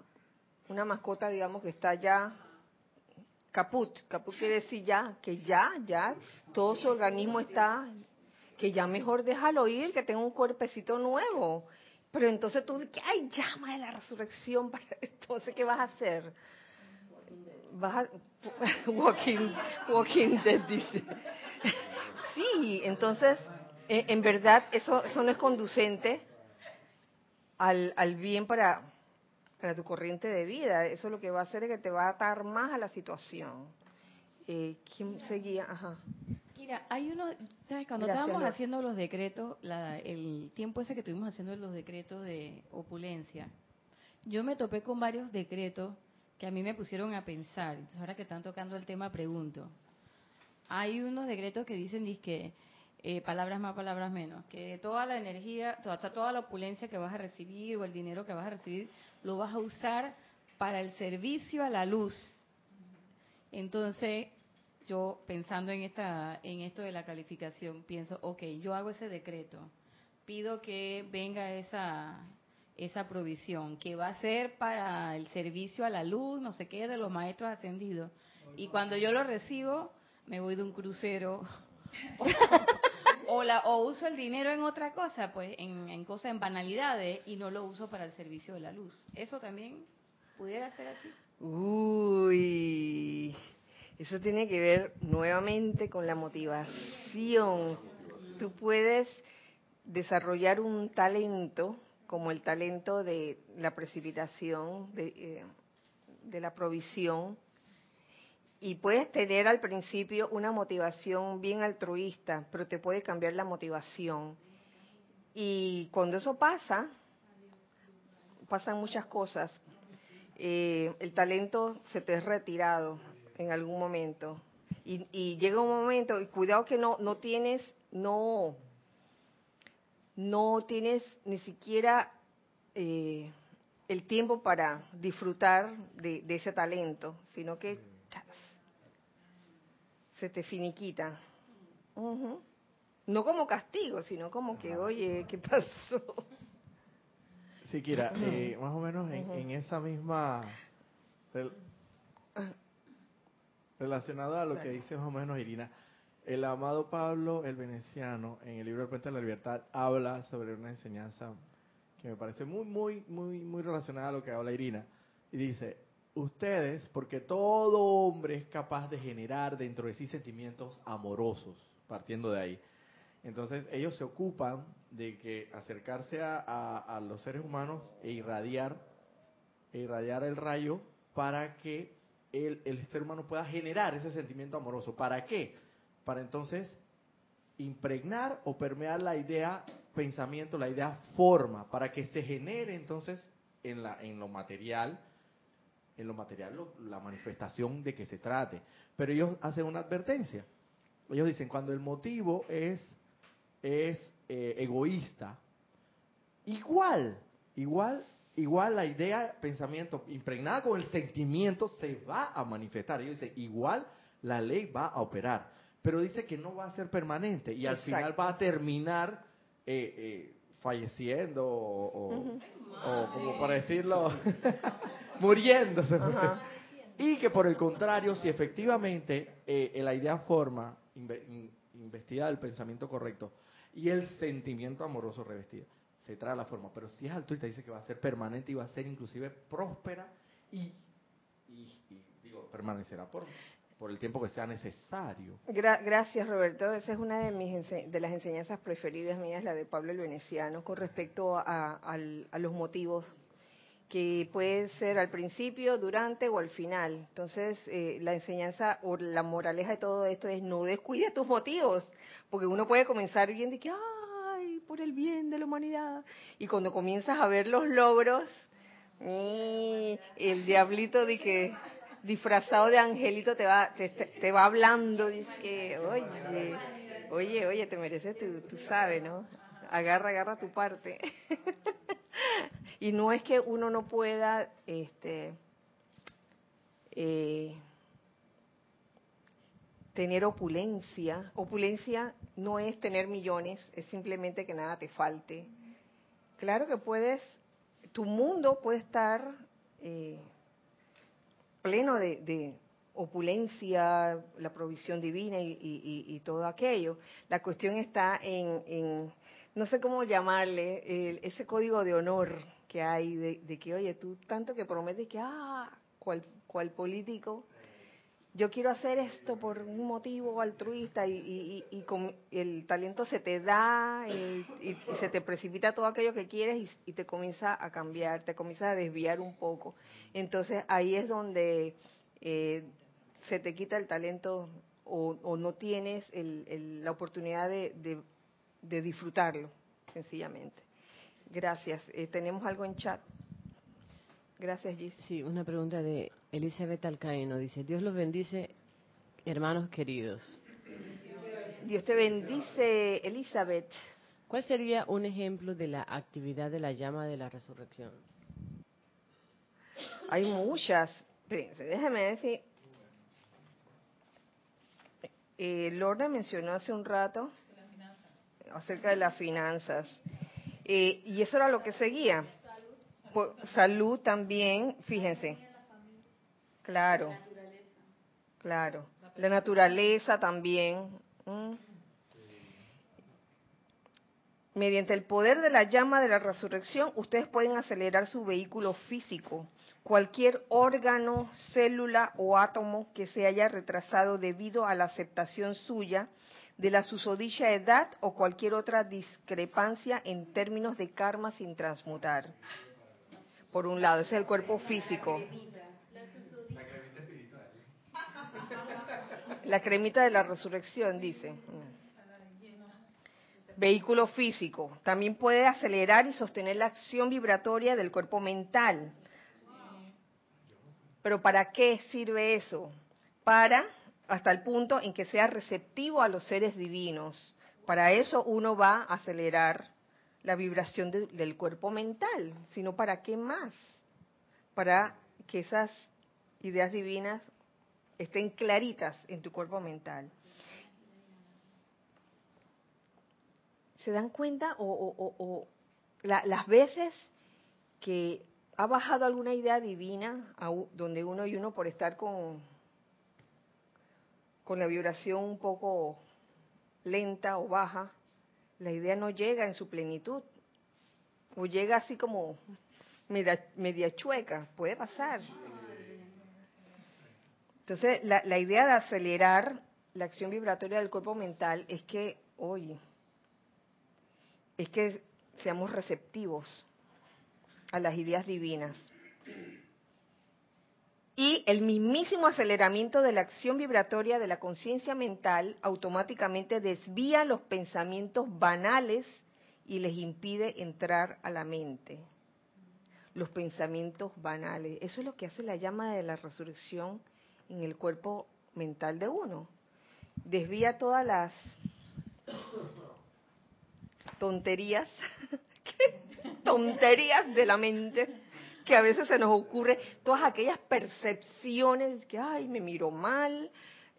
una mascota, digamos, que está ya caput. Caput quiere decir ya, que ya, ya, todo su organismo está, que ya mejor déjalo ir, que tenga un cuerpecito nuevo. Pero entonces tú, que ay, llama de la resurrección, para entonces, ¿qué vas a hacer? Vas a, walking, walking dead, dice. Sí, entonces, eh, en verdad, eso, eso no es conducente al bien para, para tu corriente de vida. Eso lo que va a hacer es que te va a atar más a la situación. Eh, ¿Quién seguía? Ajá. Mira, hay uno, ¿sabes? Cuando estábamos haciendo los decretos, el tiempo ese que estuvimos haciendo los decretos de opulencia, yo me topé con varios decretos que a mí me pusieron a pensar. Entonces, ahora que están tocando el tema, pregunto. Hay unos decretos que dicen que eh, palabras más, palabras menos, que toda la energía, toda, toda la opulencia que vas a recibir o el dinero que vas a recibir, lo vas a usar para el servicio a la luz. Entonces, yo pensando en esta en esto de la calificación pienso ok yo hago ese decreto pido que venga esa esa provisión que va a ser para el servicio a la luz no sé qué de los maestros ascendidos y cuando yo lo recibo me voy de un crucero o, la, o uso el dinero en otra cosa pues en, en cosas en banalidades y no lo uso para el servicio de la luz eso también pudiera ser así uy eso tiene que ver nuevamente con la motivación. Tú puedes desarrollar un talento como el talento de la precipitación, de, eh, de la provisión, y puedes tener al principio una motivación bien altruista, pero te puede cambiar la motivación. Y cuando eso pasa, pasan muchas cosas. Eh, el talento se te es retirado, en algún momento. Y, llega un momento, y cuidado que no, no tienes, no, no tienes ni siquiera eh, el tiempo para disfrutar de, ese talento, sino que se te finiquita. No como castigo, sino como que, oye, ¿qué pasó? Sí, Kira, eh, más o menos en, en esa misma Relacionado a lo que dice más o menos Irina, el amado Pablo el Veneciano, en el libro El Puente de la Libertad, habla sobre una enseñanza que me parece muy, muy, muy, muy relacionada a lo que habla Irina. Y dice, ustedes, porque todo hombre es capaz de generar dentro de sí sentimientos amorosos, partiendo de ahí. Entonces ellos se ocupan de que acercarse a, a los seres humanos e irradiar, e irradiar el rayo para que el, ser humano pueda generar ese sentimiento amoroso. ¿Para qué? Para entonces impregnar o permear la idea pensamiento, la idea forma, para que se genere entonces en, la, en lo material, en lo material la manifestación de que se trate. Pero ellos hacen una advertencia. Ellos dicen, cuando el motivo es, es eh, egoísta, igual, igual igual la idea, pensamiento impregnada con el sentimiento se va a manifestar. Y dice, igual la ley va a operar, pero dice que no va a ser permanente y al final va a terminar eh, eh, falleciendo o, como para decirlo, muriéndose. Y que por el contrario, si efectivamente eh, la idea forma, investida el pensamiento correcto y el sentimiento amoroso revestido, se trae a la forma. Pero si es altruista, dice que va a ser permanente y va a ser inclusive próspera y, digo, permanecerá por, por el tiempo que sea necesario. gracias, Roberto. Esa es una de, mis de las enseñanzas preferidas mías, la de Pablo el Veneciano, con respecto a, los motivos que puede ser al principio, durante o al final. Entonces, eh, la enseñanza o la moraleja de todo esto es no descuide tus motivos, porque uno puede comenzar bien de que, ay, por el bien de la humanidad, y cuando comienzas a ver los logros, el diablito de que disfrazado de angelito te va, te, va hablando, dice que, oye, oye, oye, te mereces, tú, tú sabes, ¿no? Agarra, agarra tu parte. y no es que uno no pueda, este, eh, tener opulencia. Opulencia no es tener millones, es simplemente que nada te falte. Claro que puedes, tu mundo puede estar eh, pleno de, opulencia, la provisión divina y, todo aquello. La cuestión está en, no sé cómo llamarle, ese código de honor que hay de, que, oye, tú tanto que prometes que, ah, cual, cual político, yo quiero hacer esto por un motivo altruista y, con el talento se te da y, se te precipita todo aquello que quieres y, te comienza a cambiar, te comienza a desviar un poco. Entonces ahí es donde eh, se te quita el talento o, no tienes la oportunidad de, disfrutarlo, sencillamente. Gracias. Eh, ¿Tenemos algo en chat? Gracias, Gis. Sí, una pregunta de Elizabeth Alcaeno. Dice, Dios los bendice, hermanos queridos. Dios te bendice, Elizabeth. ¿Cuál sería un ejemplo de la actividad de la llama de la resurrección? Hay muchas. déjeme decir. Eh, Lorna mencionó hace un rato acerca de las finanzas. Eh, y eso era lo que seguía salud también, fíjense. Claro. Claro. La naturaleza también. Mediante el poder de la llama de la resurrección, ustedes pueden acelerar su vehículo físico. Cualquier órgano, célula o átomo que se haya retrasado debido a la aceptación suya de la susodicha edad o cualquier otra discrepancia en términos de karma sin transmutar por un lado, ese es el cuerpo físico. La cremita de la resurrección, dice. Vehículo físico. También puede acelerar y sostener la acción vibratoria del cuerpo mental. Pero ¿para qué sirve eso? Para, hasta el punto en que sea receptivo a los seres divinos. Para eso uno va a acelerar la vibración del cuerpo mental, sino para qué más? Para que esas ideas divinas estén claritas en tu cuerpo mental. ¿Se dan cuenta o, las veces que ha bajado alguna idea divina donde uno y uno por estar con, con la vibración un poco lenta o baja, la idea no llega en su plenitud, o llega así como media, chueca, puede pasar. Entonces, la, la, idea de acelerar la acción vibratoria del cuerpo mental es que, oye, es que seamos receptivos a las ideas divinas. Y el mismísimo aceleramiento de la acción vibratoria de la conciencia mental automáticamente desvía los pensamientos banales y les impide entrar a la mente. Los pensamientos banales. Eso es lo que hace la llama de la resurrección en el cuerpo mental de uno. Desvía todas las tonterías, tonterías de la mente que a veces se nos ocurre todas aquellas percepciones que, ay, me miro mal,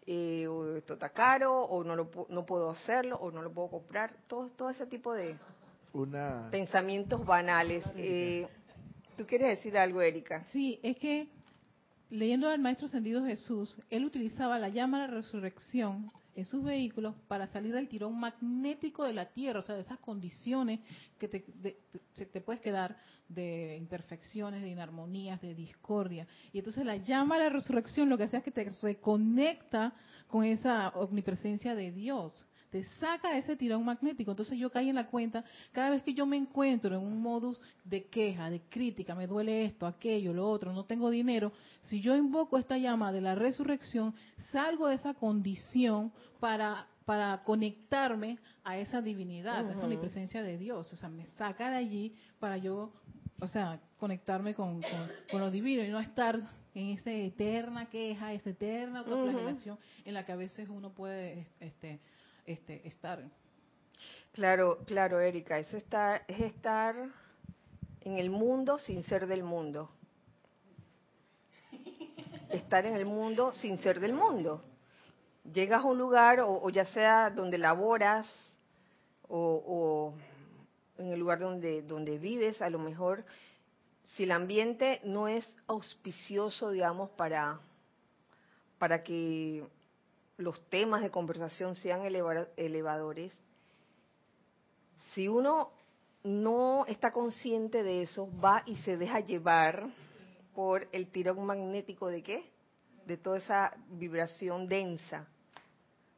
eh, o esto está caro, o no, lo, no puedo hacerlo, o no lo puedo comprar, todo, todo ese tipo de pensamientos banales. Eh, ¿Tú quieres decir algo, Erika? Sí, es que leyendo al Maestro Ascendido Jesús, él utilizaba la llama de la resurrección en sus vehículos para salir del tirón magnético de la Tierra, o sea, de esas condiciones que te, puedes quedar de imperfecciones, de inarmonías, de discordia. Y entonces la llama a la resurrección lo que hace es que te reconecta con esa omnipresencia de Dios te saca ese tirón magnético. Entonces yo caí en la cuenta, cada vez que yo me encuentro en un modus de queja, de crítica, me duele esto, aquello, lo otro, no tengo dinero, si yo invoco esta llama de la resurrección, salgo de esa condición para para conectarme a esa divinidad, a esa omnipresencia de Dios. O sea, me saca de allí para yo, o sea, conectarme con, con, lo divino y no estar en esa eterna queja, esa eterna autoflagelación en la que a veces uno puede este, este, estar. Claro, claro, Erika, eso está, es estar en el mundo sin ser del mundo. Estar en el mundo sin ser del mundo. Llegas a un lugar, o, ya sea donde laboras, o, en el lugar donde, donde vives, a lo mejor, si el ambiente no es auspicioso, digamos, para, para que los temas de conversación sean elevadores, si uno no está consciente de eso, va y se deja llevar por el tirón magnético de qué? De toda esa vibración densa,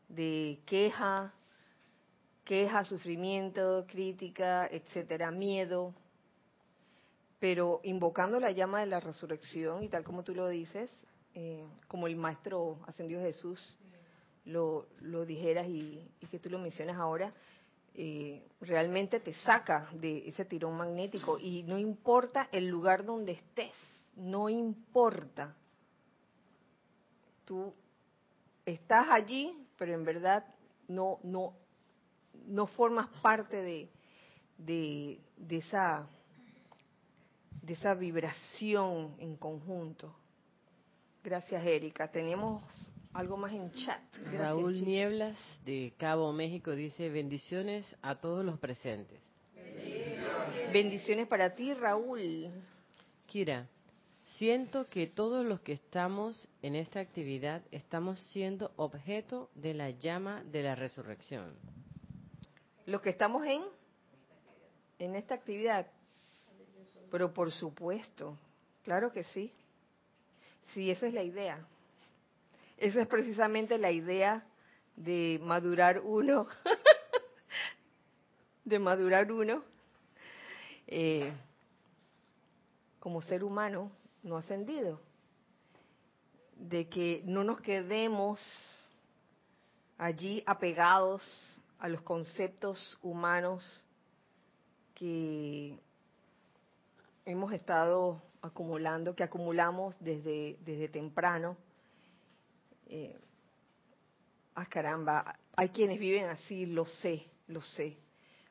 de queja, queja, sufrimiento, crítica, etcétera, miedo. Pero invocando la llama de la resurrección, y tal como tú lo dices, eh, como el Maestro Ascendido Jesús lo, lo dijeras y, que tú lo mencionas ahora, eh, realmente te saca de ese tirón magnético y no importa el lugar donde estés, no importa. Tú estás allí, pero en verdad no no no formas parte de, de, de esa de esa vibración en conjunto. Gracias, Erika. Tenemos algo más en chat. Raúl Nieblas de Cabo México dice bendiciones a todos los presentes. Bendiciones, para ti, Raúl. Kira, siento que todos los que estamos en esta actividad estamos siendo objeto de la llama de la resurrección. Los que estamos en en esta actividad. Pero por supuesto, claro que sí. Sí, esa es la idea. Esa es precisamente la idea de madurar uno, de madurar uno eh, como ser humano no ascendido, de que no nos quedemos allí apegados a los conceptos humanos que hemos estado acumulando, que acumulamos desde, desde temprano eh, ah, caramba, hay quienes viven así, lo sé, lo sé,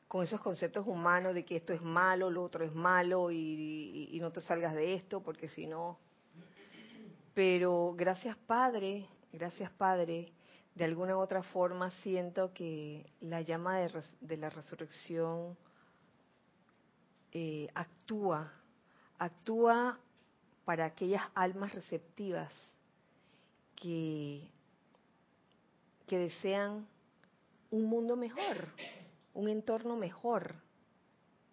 con esos conceptos humanos de que esto es malo, lo otro es malo y, no te salgas de esto porque si no... Pero gracias Padre, gracias Padre, de alguna u otra forma siento que la llama de, la resurrección eh, actúa, actúa para aquellas almas receptivas que, desean un mundo mejor, un entorno mejor,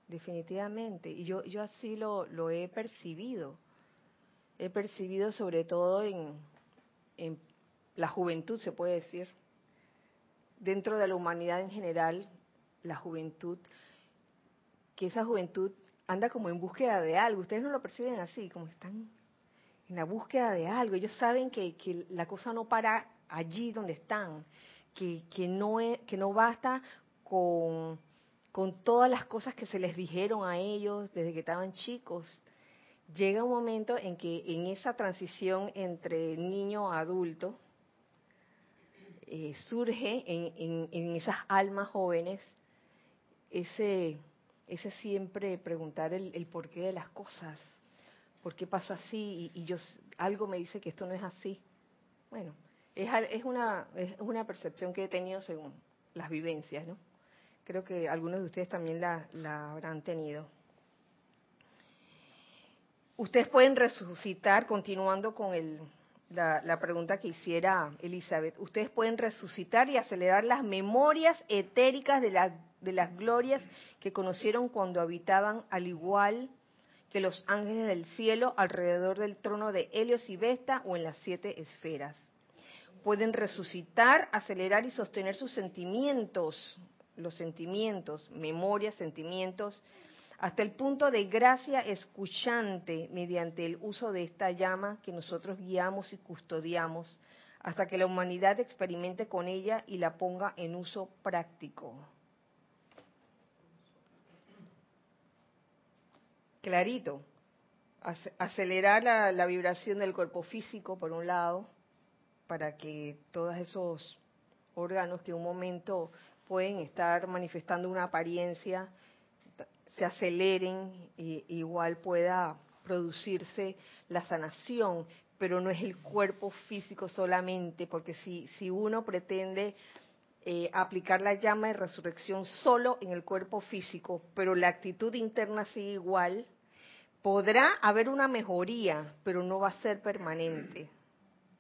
definitivamente. Y yo, así lo, lo he percibido. He percibido sobre todo en, en la juventud, se puede decir, dentro de la humanidad en general, la juventud, que esa juventud anda como en búsqueda de algo. Ustedes no lo perciben así, como están en la búsqueda de algo. Ellos saben que, que la cosa no para allí donde están, que, que, no, es, que no basta con, con todas las cosas que se les dijeron a ellos desde que estaban chicos. Llega un momento en que en esa transición entre niño a adulto, eh, surge en, en, esas almas jóvenes ese, ese siempre preguntar el, el porqué de las cosas, ¿por qué pasa así? Y, yo algo me dice que esto no es así. Bueno, es, es, una, es una percepción que he tenido según las vivencias, ¿no? Creo que algunos de ustedes también la, habrán tenido. Ustedes pueden resucitar, continuando con el, la, la pregunta que hiciera Elizabeth. Ustedes pueden resucitar y acelerar las memorias etéricas de, la- de las glorias que conocieron cuando habitaban al igual que los ángeles del cielo alrededor del trono de Helios y Vesta o en las siete esferas. Pueden resucitar, acelerar y sostener sus sentimientos, los sentimientos, memorias, sentimientos, hasta el punto de gracia escuchante mediante el uso de esta llama que nosotros guiamos y custodiamos, hasta que la humanidad experimente con ella y la ponga en uso práctico. Clarito. Ac- Acelerar la, la vibración del cuerpo físico, por un lado, para que todos esos órganos que en un momento pueden estar manifestando una apariencia se aceleren y igual pueda producirse la sanación, pero no es el cuerpo físico solamente, porque si, si uno pretende eh, aplicar la llama de resurrección solo en el cuerpo físico, pero la actitud interna sigue igual, podrá haber una mejoría, pero no va a ser permanente.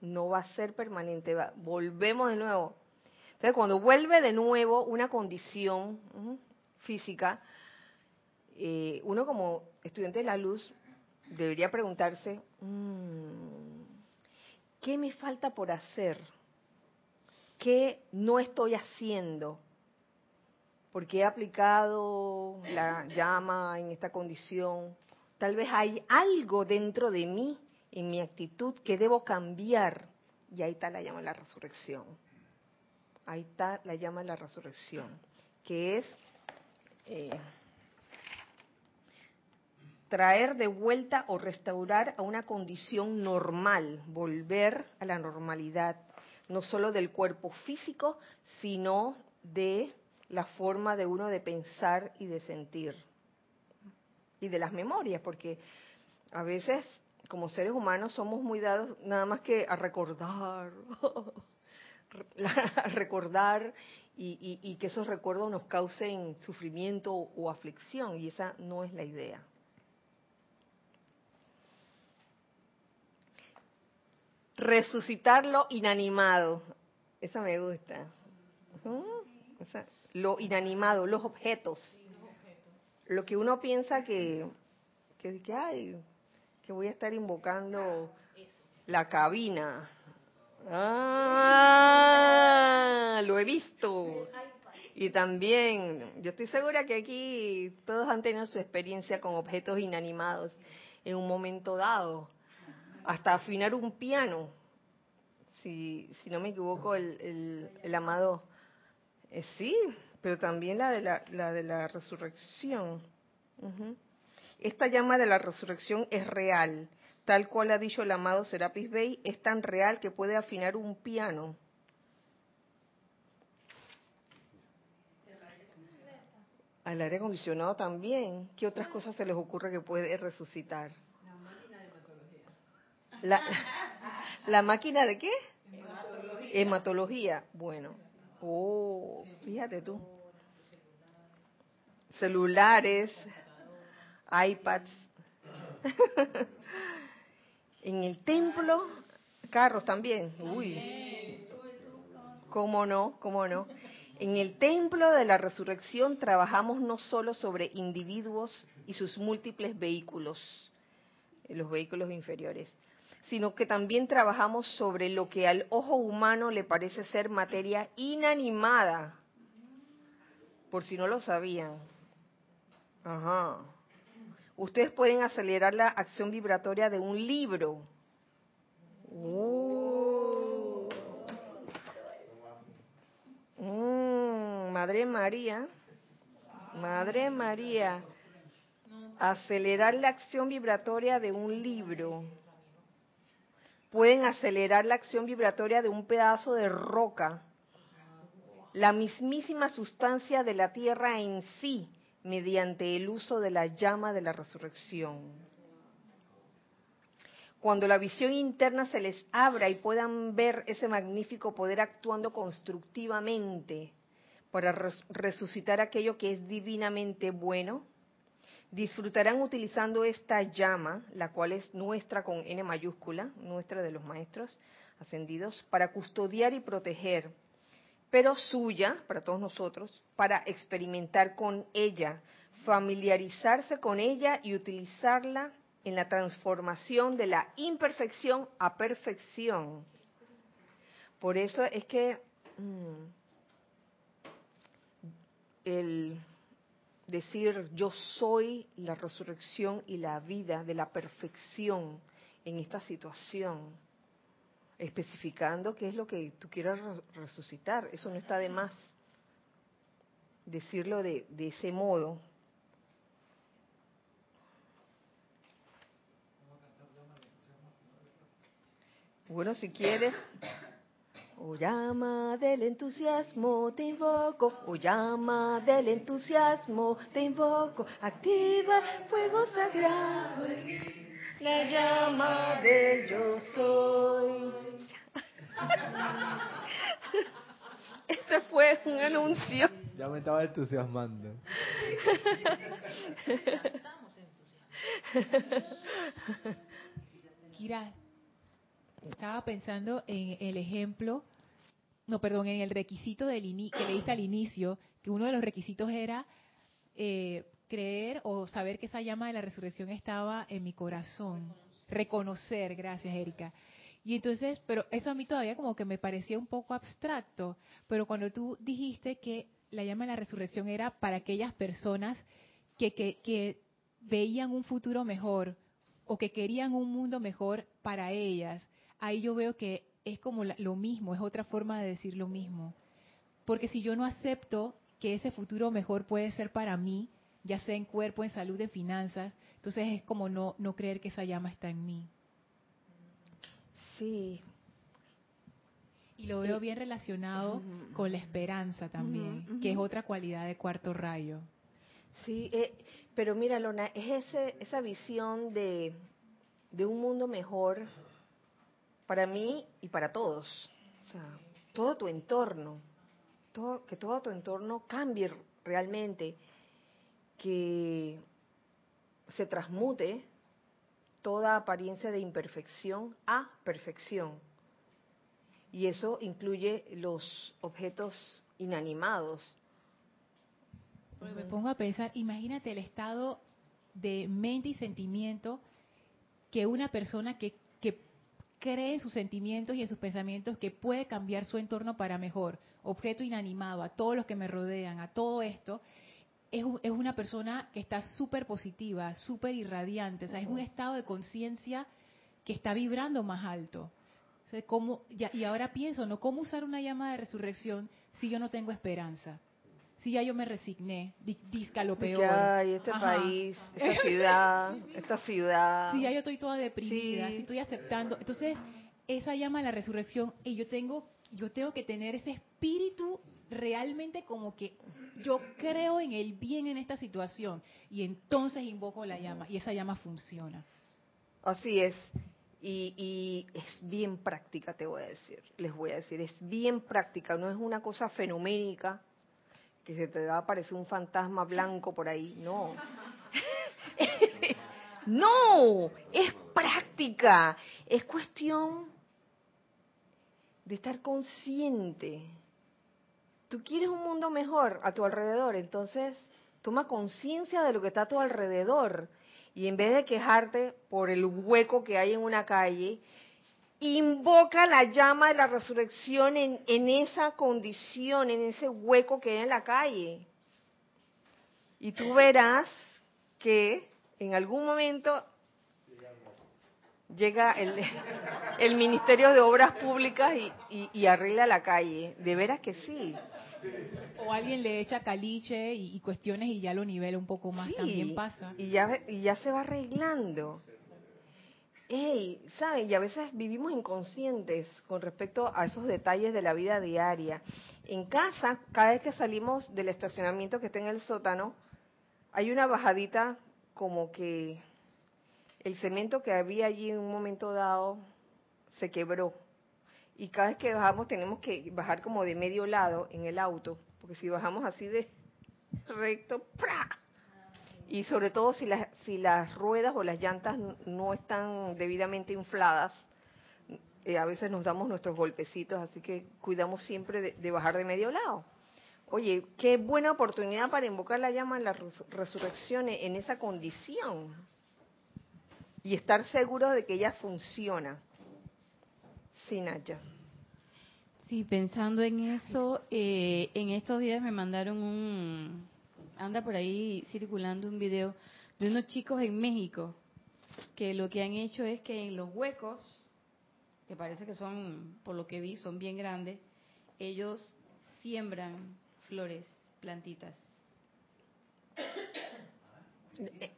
No va a ser permanente. va- volvemos de nuevo. Entonces, cuando vuelve de nuevo una condición física, eh, uno como estudiante de la luz debería preguntarse, "Mm, ¿qué me falta por hacer? ¿Qué no estoy haciendo? Porque he aplicado la llama en esta condición. Tal vez hay algo dentro de mí, en mi actitud, que debo cambiar. Y ahí está la llama la resurrección. Ahí está la llama la resurrección, que es eh, traer de vuelta o restaurar a una condición normal, volver a la normalidad, no solo del cuerpo físico, sino de la forma de uno de pensar y de sentir. Y de las memorias, porque a veces como seres humanos somos muy dados nada más que a recordar, a recordar y, y- que esos recuerdos nos causen sufrimiento o aflicción, y esa no es la idea. Resucitar lo inanimado. Esa me gusta. Lo inanimado, los objetos. Lo que uno piensa que, que, que, ay, que voy a estar invocando la cabina. Ah, lo he visto. Y también, yo estoy segura que aquí todos han tenido su experiencia con objetos inanimados en un momento dado hasta afinar un piano. Si, si no me equivoco, el, el, amado, eh, sí, pero también la de la, la de la resurrección. Esta llama de la resurrección es real, tal cual ha dicho el amado Serapis Bey, es tan real que puede afinar un piano. Al aire acondicionado también. ¿Qué otras cosas se les ocurre que puede resucitar? La, ¿La máquina de qué? Hematología. Bueno. Oh, fíjate tú. Celulares, iPads. en el templo, carros también. Uy. ¿Cómo no? ¿Cómo no? En el templo de la resurrección trabajamos no solo sobre individuos y sus múltiples vehículos, los vehículos inferiores, sino que también trabajamos sobre lo que al ojo humano le parece ser materia inanimada, por si no lo sabían. Ajá. Ustedes pueden acelerar la acción vibratoria de un libro. Oh. Mm, Madre María, Madre María, acelerar la acción vibratoria de un libro. Pueden acelerar la acción vibratoria de un pedazo de roca, la mismísima sustancia de la tierra en sí, mediante el uso de la llama de la resurrección. Cuando la visión interna se les abra y puedan ver ese magnífico poder actuando constructivamente para res- resucitar aquello que es divinamente bueno, disfrutarán utilizando esta llama, la cual es nuestra con N mayúscula, nuestra de los maestros ascendidos, para custodiar y proteger, pero suya, para todos nosotros, para experimentar con ella, familiarizarse con ella y utilizarla en la transformación de la imperfección a perfección. Por eso es que mm, el decir yo soy la resurrección y la vida de la perfección en esta situación, especificando qué es lo que tú quieras resucitar, eso no está de más decirlo de, de ese modo. Bueno, si quieres, Oh llama del entusiasmo, te invoco. Oh llama del entusiasmo, te invoco. Activa fuego sagrado. La llama del yo soy. Este fue un anuncio. Ya me estaba entusiasmando. Kira, estaba pensando en el ejemplo, no, perdón, en el requisito del que leíste al inicio, que uno de los requisitos era eh, creer o saber que esa llama de la resurrección estaba en mi corazón. Reconocer, gracias Erika. Y entonces, pero eso a mí todavía como que me parecía un poco abstracto, pero cuando tú dijiste que la llama de la resurrección era para aquellas personas que, que, que veían un futuro mejor o que querían un mundo mejor para ellas, ahí yo veo que es como lo mismo, es otra forma de decir lo mismo. Porque si yo no acepto que ese futuro mejor puede ser para mí, ya sea en cuerpo, en salud, en finanzas, entonces es como no, no creer que esa llama está en mí. Sí. Y lo veo bien relacionado con la esperanza también, que es otra cualidad de cuarto rayo. Sí, eh, pero mira, Lona, es ese, esa visión de, de un mundo mejor para mí y para todos. O sea, todo tu entorno, todo, que todo tu entorno cambie realmente, que se transmute toda apariencia de imperfección a perfección. Y eso incluye los objetos inanimados. me pongo a pensar, imagínate el estado de mente y sentimiento que una persona que cree en sus sentimientos y en sus pensamientos que puede cambiar su entorno para mejor, objeto inanimado, a todos los que me rodean, a todo esto, es, es una persona que está súper positiva, súper irradiante, o sea, es un estado de conciencia que está vibrando más alto. ¿cómo, y ahora pienso, ¿no? ¿Cómo usar una llama de resurrección si yo no tengo esperanza? Si ya yo me resigné, disca lo peor. Ay, este país, esta ciudad, esta ciudad. Si ya yo estoy toda deprimida, si estoy aceptando. Entonces, esa llama a la resurrección y yo tengo, yo tengo que tener ese espíritu realmente como que yo creo en el bien en esta situación y entonces invoco la llama y esa llama funciona. Así es. Y, y, es bien práctica, te voy a decir, les voy a decir, es bien práctica, no es una cosa fenoménica, que se te va a aparecer un fantasma blanco por ahí. No. no, es práctica. Es cuestión de estar consciente. Tú quieres un mundo mejor a tu alrededor, entonces toma conciencia de lo que está a tu alrededor. Y en vez de quejarte por el hueco que hay en una calle, invoca la llama de la resurrección en, en, esa condición, en ese hueco que hay en la calle. Y tú verás que en algún momento llega el, el Ministerio de Obras Públicas y, y, arregla la calle. De veras que sí. O alguien le echa caliche y, cuestiones y ya lo nivela un poco más, también pasa. Y ya, y ya se va arreglando. Hey, ¿saben? Y a veces vivimos inconscientes con respecto a esos detalles de la vida diaria. En casa, cada vez que salimos del estacionamiento que está en el sótano, hay una bajadita como que el cemento que había allí en un momento dado se quebró. Y cada vez que bajamos tenemos que bajar como de medio lado en el auto, porque si bajamos así de recto, ¡pra! Y sobre todo si las, si las ruedas o las llantas no están debidamente infladas, eh, a veces nos damos nuestros golpecitos, así que cuidamos siempre de, bajar de medio lado. Oye, qué buena oportunidad para invocar la llama en la resurrección en esa condición y estar seguro de que ella funciona. Sí, Naya. Sí, pensando en eso, eh, en estos días me mandaron un, anda por ahí circulando un video de unos chicos en México que lo que han hecho es que en los huecos, que parece que son, por lo que vi, son bien grandes, ellos siembran flores, plantitas.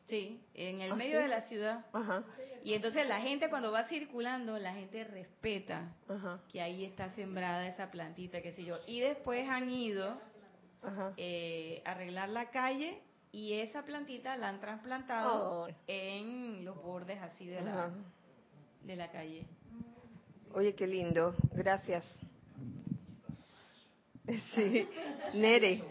Sí, en el ¿Ah, medio de la ciudad. Y entonces la gente cuando va circulando, la gente respeta que ahí está sembrada esa plantita, qué sé yo. Y después han ido eh, a arreglar la calle y esa plantita la han trasplantado oh. en los bordes así de la, de la calle. Oye, qué lindo. Gracias. Sí. Nere.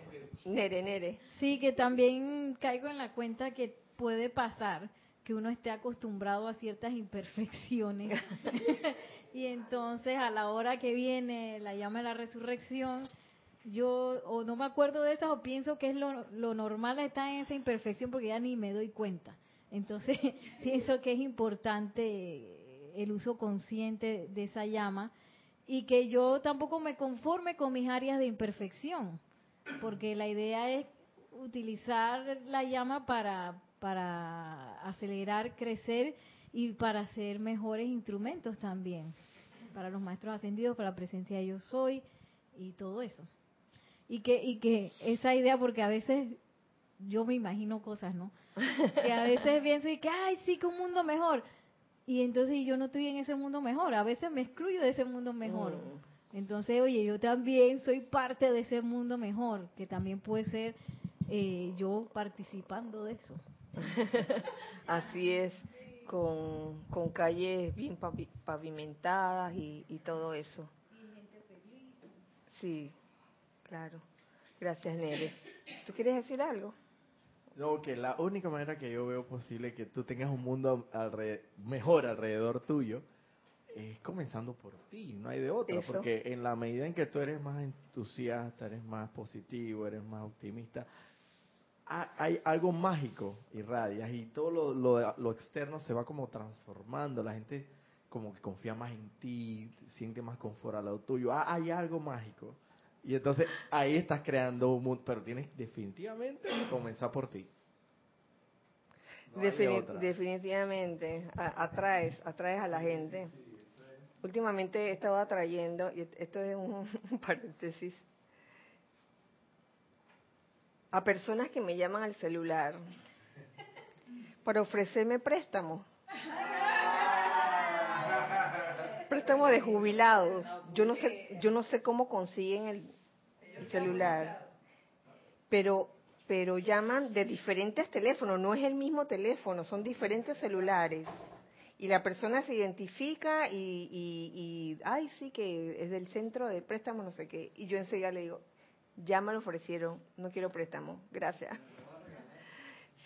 Nere, Nere. Sí, que también caigo en la cuenta que puede pasar que uno esté acostumbrado a ciertas imperfecciones y entonces a la hora que viene la llama de la resurrección, yo o no me acuerdo de esas o pienso que es lo, lo normal estar en esa imperfección porque ya ni me doy cuenta. Entonces pienso que es importante el uso consciente de esa llama y que yo tampoco me conforme con mis áreas de imperfección, porque la idea es utilizar la llama para, para acelerar, crecer y para ser mejores instrumentos también, para los maestros ascendidos, para la presencia de yo soy y todo eso. Y que, y que esa idea, porque a veces yo me imagino cosas, ¿no? Que a veces pienso y que, ay, sí, que un mundo mejor. Y entonces yo no estoy en ese mundo mejor, a veces me excluyo de ese mundo mejor. Mm. Entonces, oye, yo también soy parte de ese mundo mejor, que también puede ser eh, yo participando de eso. Así es, con, con calles bien pavimentadas y, y todo eso. Sí, claro. Gracias, Nere. ¿Tú quieres decir algo? No, que la única manera que yo veo posible que tú tengas un mundo mejor alrededor tuyo es comenzando por ti, no hay de otra, porque en la medida en que tú eres más entusiasta, eres más positivo, eres más optimista, hay algo mágico irradias y todo lo, lo, externo se va como transformando, la gente como que confía más en ti, siente más confort al lado tuyo, ah, hay algo mágico. Y entonces ahí estás creando un mundo, pero tienes definitivamente que comenzar por ti. definitivamente, atraes, atraes a la gente. Últimamente he estado atrayendo, y esto es un paréntesis, a personas que me llaman al celular para ofrecerme préstamo. Préstamo de jubilados. Yo no sé, yo no sé cómo consiguen el, celular, pero pero llaman de diferentes teléfonos, no es el mismo teléfono, son diferentes celulares. Y la persona se identifica y, y, y, ay, sí, que es del centro de préstamo, no sé qué. Y yo enseguida le digo, ya me lo ofrecieron, no quiero préstamo, gracias.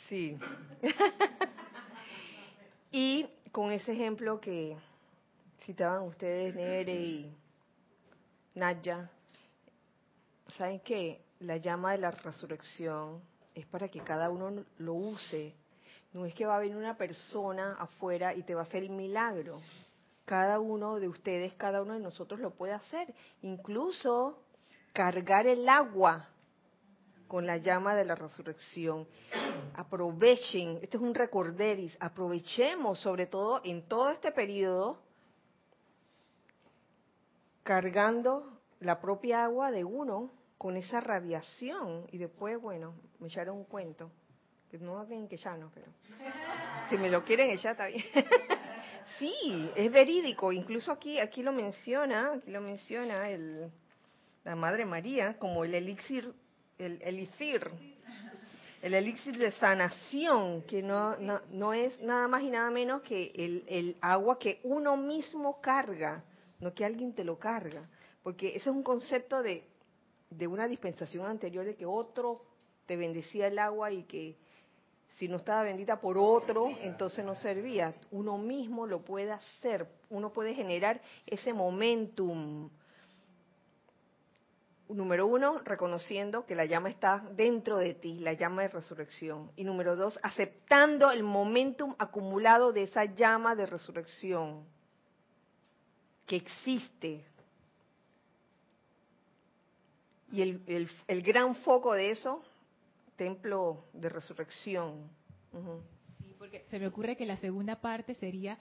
Sí. y con ese ejemplo que citaban ustedes, Nere y Naya, ¿saben qué? La llama de la resurrección es para que cada uno lo use. No es que va a venir una persona afuera y te va a hacer el milagro. Cada uno de ustedes, cada uno de nosotros lo puede hacer. Incluso cargar el agua con la llama de la resurrección. Aprovechen, este es un recorderis, aprovechemos sobre todo en todo este periodo cargando la propia agua de uno con esa radiación. Y después, bueno, me echaron un cuento, que no lo tienen que echarnos, pero si me lo quieren echar está bien. sí, es verídico, incluso aquí aquí lo menciona, aquí lo menciona el la Madre María como el elixir, el elixir, el elixir de sanación, que no, no, es nada más y nada menos que el, el agua que uno mismo carga, no que alguien te lo carga, porque ese es un concepto de, de una dispensación anterior de que otro te bendecía el agua y que Si no estaba bendita por otro, entonces no servía. Uno mismo lo puede hacer, uno puede generar ese momentum. Número uno, reconociendo que la llama está dentro de ti, la llama de resurrección. Y número dos, aceptando el momentum acumulado de esa llama de resurrección que existe. Y el, el, el gran foco de eso, templo de resurrección. Sí, porque se me ocurre que la segunda parte sería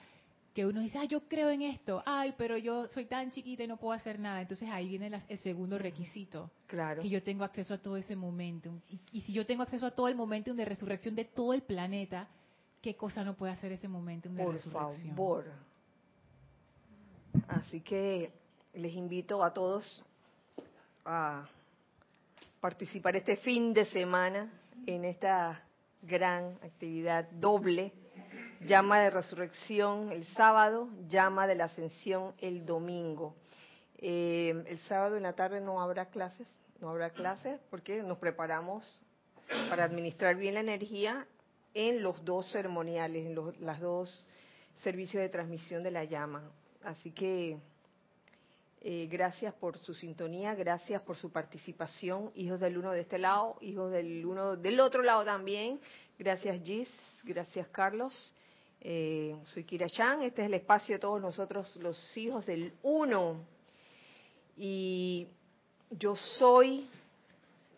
que uno dice, ah, yo creo en esto, ay, pero yo soy tan chiquita y no puedo hacer nada. Entonces ahí viene las- el segundo requisito, Claro. que yo tengo acceso a todo ese momentum. Y, y si yo tengo acceso a todo el momentum de resurrección de todo el planeta, ¿qué cosa no puede hacer ese momentum de Por resurrección? favor. Así que les invito a todos a participar este fin de semana en esta gran actividad doble, llama de resurrección el sábado, llama de la ascensión el domingo. Eh, el sábado en la tarde no habrá clases, no habrá clases porque nos preparamos para administrar bien la energía en los dos ceremoniales, en los las dos servicios de transmisión de la llama. Así que eh, gracias por su sintonía, gracias por su participación, hijos del uno de este lado, hijos del uno del otro lado también. Gracias Gis, gracias Carlos. Eh, soy Kira Chan, este es el espacio de todos nosotros, los hijos del uno. Y yo soy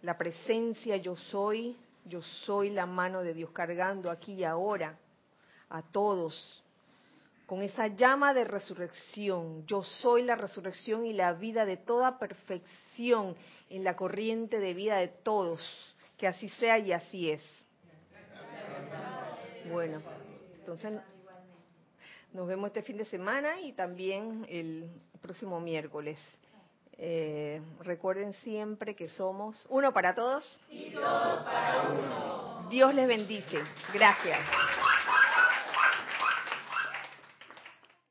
la presencia, yo soy, yo soy la mano de Dios cargando aquí y ahora a todos con esa llama de resurrección. Yo soy la resurrección y la vida de toda perfección en la corriente de vida de todos. Que así sea y así es. Bueno, entonces nos vemos este fin de semana y también el próximo miércoles. Eh, recuerden siempre que somos uno para todos y todos para uno. Dios les bendice. Gracias.